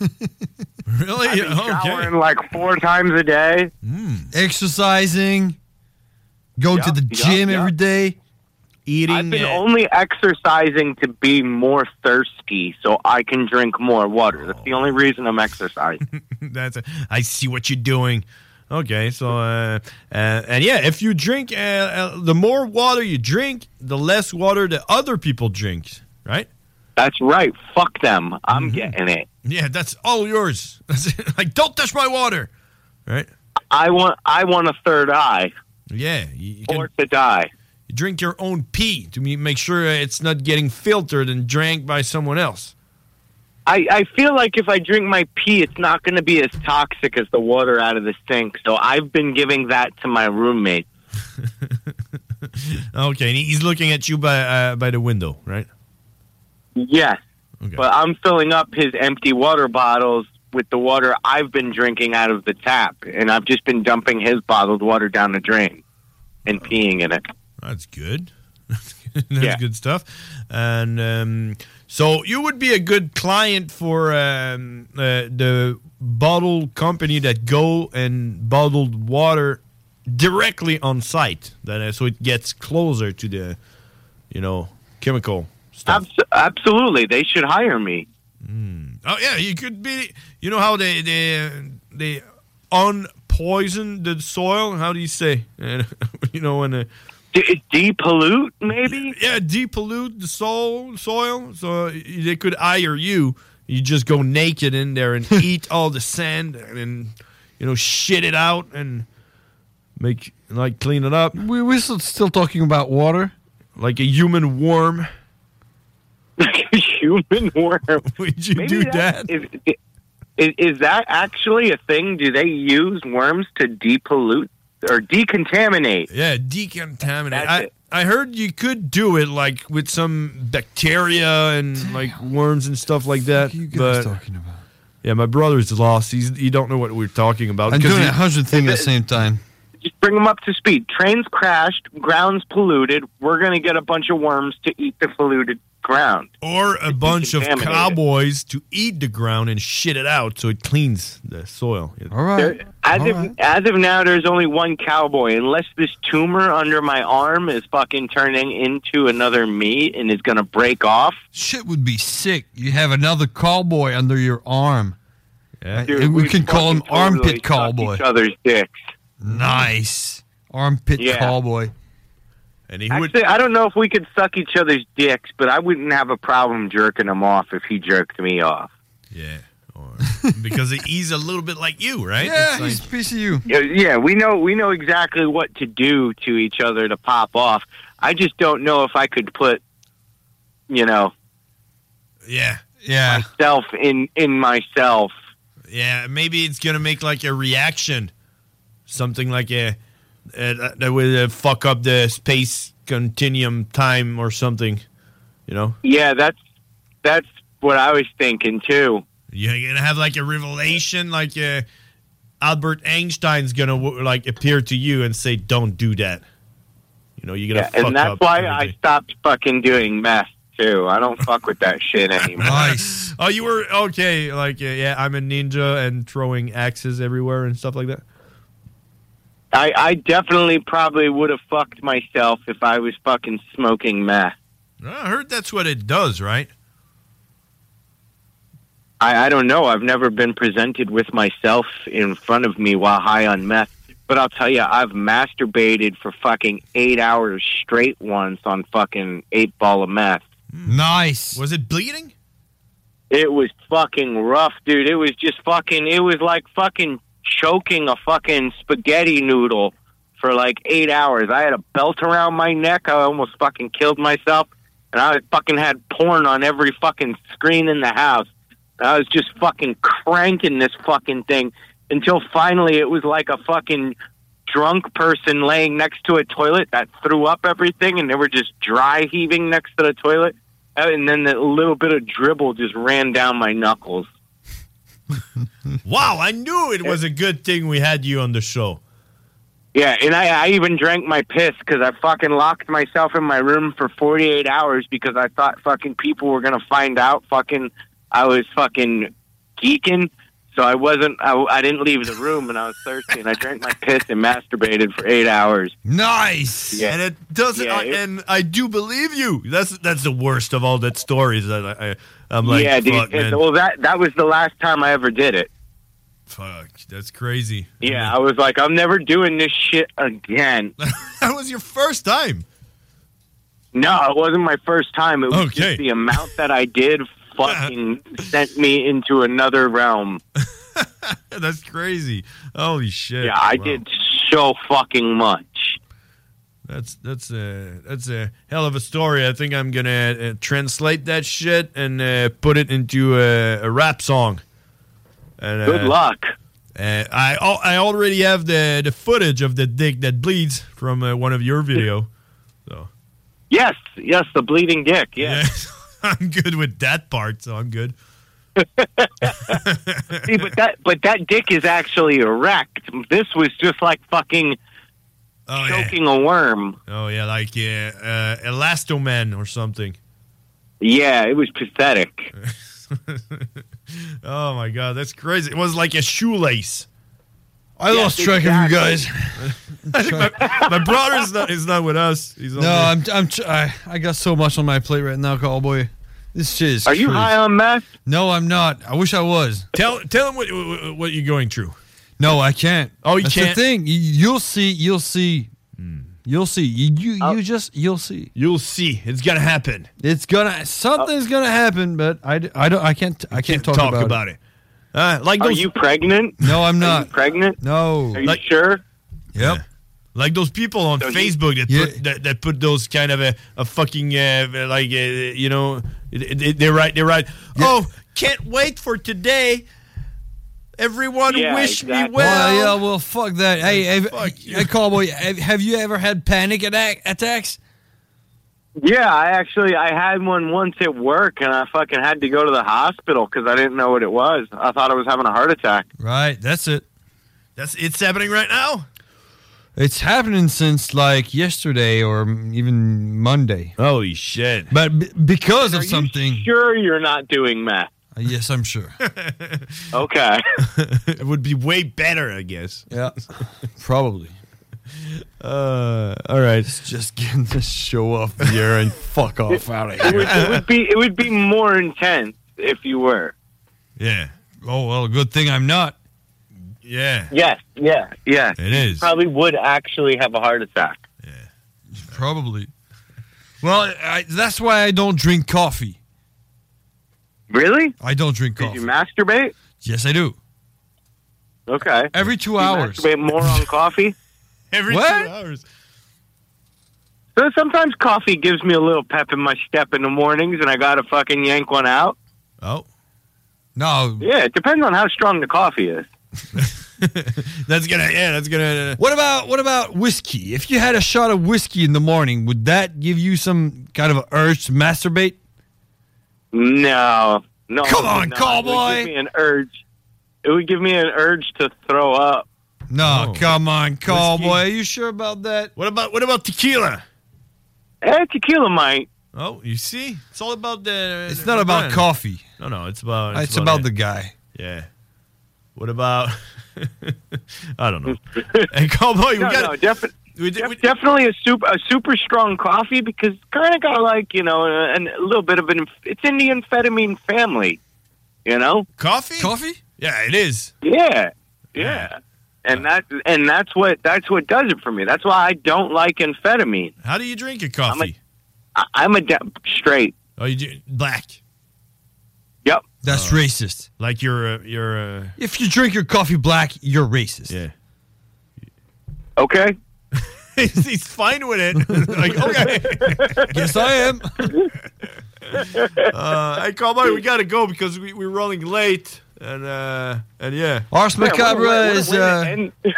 really? I've been showering like four times a day. Mm. Exercising. Go to Yup, the yup, gym yup. every day. Eating. I've been only exercising to be more thirsty so I can drink more water. That's the only reason I'm exercising. *laughs* That's a, I see what you're doing. Okay, so uh, uh, and yeah, if you drink, uh, uh, the more water you drink, the less water the other people drink, right? That's right. Fuck them. I'm getting it. Yeah, that's all yours. *laughs* like, don't touch my water, right? I want. I want a third eye. Yeah, you, you can, or to die. Drink your own pee to make sure it's not getting filtered and drank by someone else. I, I feel like if I drink my pee, it's not going to be as toxic as the water out of the sink. So I've been giving that to my roommate. *laughs* Okay, and he's looking at you by uh, by the window, right? Yes. Okay. But I'm filling up his empty water bottles with the water I've been drinking out of the tap. And I've just been dumping his bottled water down the drain and peeing in it. *laughs* That's good. That's good stuff. And um, so you would be a good client for um, uh, the bottle company that go and bottled water directly on site. That so it gets closer to the, you know, chemical stuff. Abs- absolutely. They should hire me. Oh yeah, you could be. You know how they they they unpoison the soil. How do you say? *laughs* you know when. Uh, De- depollute, maybe. Yeah, depollute the soil. Soil. So they could hire you. You just go naked in there and *laughs* eat all the sand and then, you know shit it out and make like clean it up. We we're still- still talking about water. Like a human worm. Like *laughs* a human worm. *laughs* Would you Maybe do that- that? Is, is, is that actually a thing? Do they use worms to depollute or decontaminate? Yeah, decontaminate. That's I, it. I heard you could do it like with some bacteria and like worms and stuff like that. you but guys talking about? Yeah, my brother's lost. He's he don't know what we're talking about. I'm 'cause doing he- a hundred things at the same time. Just bring them up to speed. Trains crashed, ground's polluted. We're going to get a bunch of worms to eat the polluted ground. or a bunch of cowboys to eat the ground and shit it out so it cleans the soil. All There- as of as of now, there's only one cowboy. Unless this tumor under my arm is fucking turning into another me and is going to break off. Shit would be sick. You have another cowboy under your arm. Yeah. Dude, we we'd can call him fucking totally armpit cowboy. Each other's dicks. Nice. Armpit Yeah. cowboy. And he Actually, I don't know if we could suck each other's dicks, but I wouldn't have a problem jerking him off if he jerked me off. Yeah. *laughs* Because he's a little bit like you, right? Yeah, like- he's a piece of you. Yeah, yeah, we know we know exactly what to do to each other to pop off. I just don't know if I could put, you know, yeah. Yeah. myself in in myself. Yeah, maybe it's gonna make like a reaction, something like a, a that would uh, fuck up the space continuum time or something. You know, Yeah, that's that's what I was thinking too. you're gonna have like a revelation, like uh, Albert Einstein's gonna w- like appear to you and say, "Don't do that." You know, you're Yeah, gonna fuck and that's why. I stopped fucking doing meth too. I don't fuck with that shit *laughs* anymore. Nice. oh, you were okay. Like, uh, yeah, I'm a ninja and throwing axes everywhere and stuff like that. I I definitely probably would have fucked myself if I was fucking smoking meth. I heard that's what it does, right? I, I don't know. I've never been presented with myself in front of me while high on meth. But I'll tell you, I've masturbated for fucking eight hours straight once on fucking eight ball of meth. Hmm. Nice. Was it bleeding? It was fucking rough, dude. It was just fucking. It was like fucking choking a fucking spaghetti noodle for like eight hours. I had a belt around my neck. I almost fucking killed myself, and I fucking had porn on every fucking screen in the house. I was just fucking cranking this fucking thing until finally it was like a fucking drunk person laying next to a toilet that threw up everything, and they were just dry heaving next to the toilet. Uh, and then the little bit of dribble just ran down my knuckles. *laughs* Wow, I knew it was a good thing we had you on the show. Yeah, and I, I even drank my piss because I fucking locked myself in my room for 48 hours because I thought fucking people were gonna find out fucking I was fucking geeking. So I wasn't. I, I didn't leave the room, and I was thirsty, and I drank my piss and masturbated for eight hours. Nice. Yeah. And it doesn't. Yeah, I- it- and I do believe you. That's that's the worst of all that stories. That I, I I'm like, yeah, dude. fuck, and- man. well, that that was the last time I ever did it. Fuck, that's crazy. Yeah, I was like, I'm never doing this shit again. *laughs* that was your first time. No, it wasn't my first time. It was Okay. just the amount that I did fucking sent me into another realm. *laughs* that's crazy. Holy shit. Yeah, I Wow. did so fucking much. That's that's a that's a hell of a story. I think I'm gonna uh, translate that shit and uh, put it into a, a rap song. And, Good uh, luck. Uh, I I already have the the footage of the dick that bleeds from uh, one of your video. So. Yes, yes, the bleeding dick. Yeah. *laughs* *laughs* I'm good with that part, so I'm good. *laughs* See, but that but that dick is actually erect. This was just like fucking Oh, choking a worm. Oh yeah, like uh, uh, Elastoman or something. Yeah, it was pathetic. *laughs* Oh my god, that's crazy. It was like a shoelace. I lost track of you guys. *laughs* I think my, my brother is not is not with us. He's No, only- I'm, I'm, tr- I, I got so much on my plate right now, cowboy. This shit is. Are you high on meth? No, I'm not. I wish I was. Tell tell him what what, what you're going through. No, I can't. Oh, you That's can't? the thing. You- You'll see. You'll see. Hmm. You'll see. You, you, Oh. you just. You'll see. You'll see. It's gonna happen. It's gonna. Something's gonna happen, but I, I don't. I can't. I can't, talk, talk about, about it. Uh, like Are you pregnant? No, I'm Are not. you pregnant? No. Are you Like- sure? Yep. like those people on So you- Facebook that, Yeah. put, that that put those kind of a, a fucking uh, like uh, you know they, they- they write they write oh can't wait for today. Everyone Yeah, wish exactly. me well. Well, yeah. Well, fuck that. Hey, hey, fuck you. hey, cowboy. Have, have you ever had panic attack attacks? Yeah, I actually I had one once at work, and I fucking had to go to the hospital because I didn't know what it was. I thought I was having a heart attack. Right. That's it. That's it's happening right now. It's happening since like yesterday or even Monday. Holy shit! But b- because Are of you something. sure you're not doing meth? Uh, yes, I'm sure. *laughs* Okay. *laughs* it would be way better, I guess. Yeah. Probably. *laughs* Uh, all right. Just getting this show off the air and fuck off out of it, would, here. it would be it would be more intense if you were. Yeah. Oh well, good thing I'm not. Yeah. Yes. Yeah. Yeah. It is. Probably would actually have a heart attack. Yeah. Probably. Well, I, that's why I don't drink coffee. Really? I don't drink Did coffee. you masturbate? yes, I do. Okay. Every two You hours. masturbate more on coffee. *laughs* Every What? two hours. So sometimes coffee gives me a little pep in my step in the mornings, and I gotta fucking yank one out. Oh. No. Yeah, it depends on how strong the coffee is. *laughs* That's gonna yeah. That's gonna. What about what about whiskey? If you had a shot of whiskey in the morning, would that give you some kind of urge to masturbate? No, no. Come on, not. cowboy. It would give me an urge. It would give me an urge to throw up. No, Oh. come on, cowboy. Are you sure about that? What about what about tequila? Eh, tequila might. Oh, you see, it's all about the. It's the not about brand. coffee. No, no, it's about. It's, about, it. the guy. Yeah. What about? *laughs* I don't know. *laughs* hey, cowboy, we No, got. no, defi- we, def- we, definitely a super a super strong coffee because kind of got like you know a, a little bit of an it's in the amphetamine family, you know. coffee. Coffee? Yeah, it is. Yeah, yeah, and that and that's what that's what does it for me. That's why I don't like amphetamine. How do you drink your coffee? I, I'm a de- straight. oh, you do black. Yep. That's Oh. racist. Like you're uh, you're. Uh, If you drink your coffee black, you're racist. yeah. Okay. *laughs* he's, he's fine with it. *laughs* like okay. *laughs* Yes, I am. uh, hey, cowboy, we gotta go because we we're rolling late, and uh, and yeah. Ars Yeah, what a way- Macabre what a is. Uh, *laughs*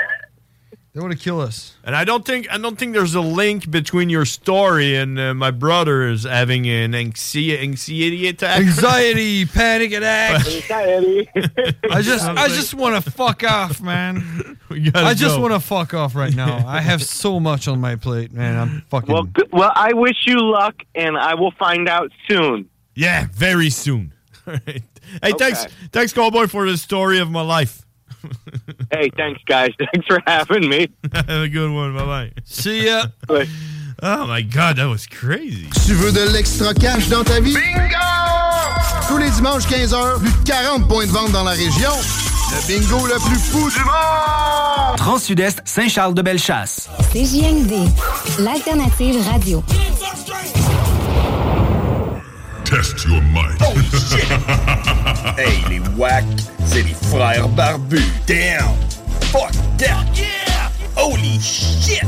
They want to kill us. And I don't think I don't think there's a link between your story and uh, my brother is having an anxiety anxiety attack. Anxiety, *laughs* panic attack. Anxiety. *laughs* I just, I just want to fuck off, man. I just want to fuck off right now. I have so much on my plate, man. I'm fucking. Well, good, well, I wish you luck, and I will find out soon. Yeah, very soon. All right. Hey, thanks, thanks, Cowboy, for the story of my life. *laughs* hey, thanks, guys. *laughs* Thanks for having me. *laughs* Have a good one. Bye bye. See ya. Oh my God, that was crazy. Tu veux de l'extra cash dans ta vie? Bingo! Tous les dimanches 15h, plus de 40 points de vente dans la région. Le bingo le plus fou du monde! Trans-Sud-Est, Saint-Charles-de-Bellechasse. CJMD, l'alternative radio. Test your might. Oh shit! *laughs* hey, les wack, c'est les frères barbus. Damn! Fuck that! Yeah! Holy shit!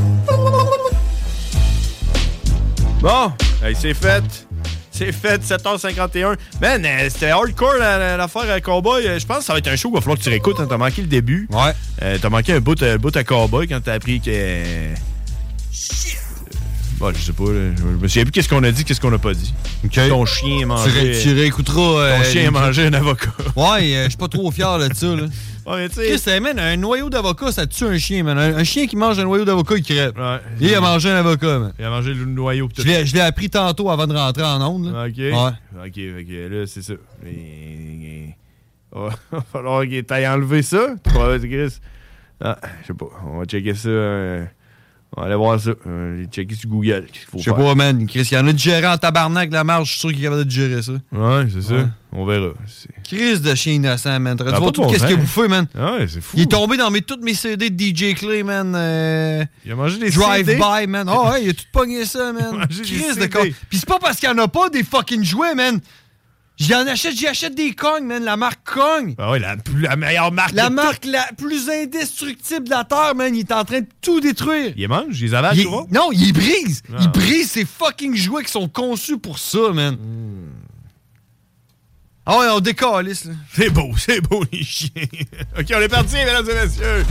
Bon, hey, c'est fait. C'est fait, 7h51. Man, euh, c'était hardcore la- la- l'affaire à Cowboy. Euh, Je pense que ça va être un show qu'il va falloir que tu réécoutes. hein. T'as manqué le début. Ouais. t'as manqué un bout, euh, bout à Cowboy quand t'as appris que. euh, Bon, je sais pas. là. Je me souviens plus qu'est-ce qu'on a dit, qu'est-ce qu'on a pas dit. Ton chien a mangé. Tu, tu réécouteras. euh, Ton chien a les- mangé un avocat. Ouais, euh, je suis pas trop fier de ça, là. *laughs* Ouais, tu sais. Un noyau d'avocat, ça tue un chien, man. Un, un chien qui mange un noyau d'avocat, il crève. Il a mangé un avocat, man. Il a mangé le noyau. tout. Je l'ai je l'ai appris tantôt avant de rentrer en onde. là. OK. Ouais. OK, OK. Là, c'est ça. Mais- Oh, *laughs* va falloir qu'il t'aille enlever ça. Ah, je sais pas. On va checker ça. euh, On va aller voir ça. Euh, checker sur Google. Je sais pas, man. Chris, il y en a de gérer en tabarnak la marge. Je suis sûr qu'il est capable de gérer ça. Ouais, c'est ça. On verra. Chris de chien innocent, man. A voir pas tout qu'est-ce qu'il a bouffé, man. Ouais, c'est fou. Il est tombé dans mes, toutes mes CD de DJ Clay, man. euh, Il a mangé des Drive CD. by, man. Oh, ouais, il a tout pogné ça, man. *laughs* mangé des Chris de CD. con. Puis c'est pas parce qu'il y en a pas des fucking jouets, man. J'en achète, j'y achète des Kong, man. La marque Kong. Ah ouais, la, plus- la meilleure marque. La marque la plus indestructible de la Terre, man. Il est en train de tout détruire. Il mange, il les avale, Il- tu vois? non, il brise. Ah. Il brise ces fucking jouets qui sont conçus pour ça, man. Hmm. Ah ouais, on décalisse, là. C'est beau, c'est beau, les chiens. *laughs* OK, on est parti, mesdames et messieurs.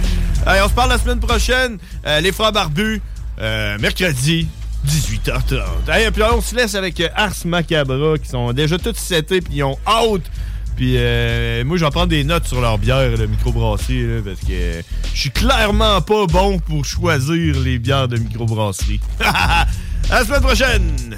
Allez, on se parle la semaine prochaine. Euh, les frères barbus, euh, mercredi, 18h30. Allez, puis on se laisse avec euh, Ars Macabra, qui sont déjà tous setés, puis ils ont hâte. Puis euh, moi, j'en prends des notes sur leur bière, le microbrasserie, là, parce que je suis clairement pas bon pour choisir les bières de microbrasserie. *laughs* à la semaine prochaine!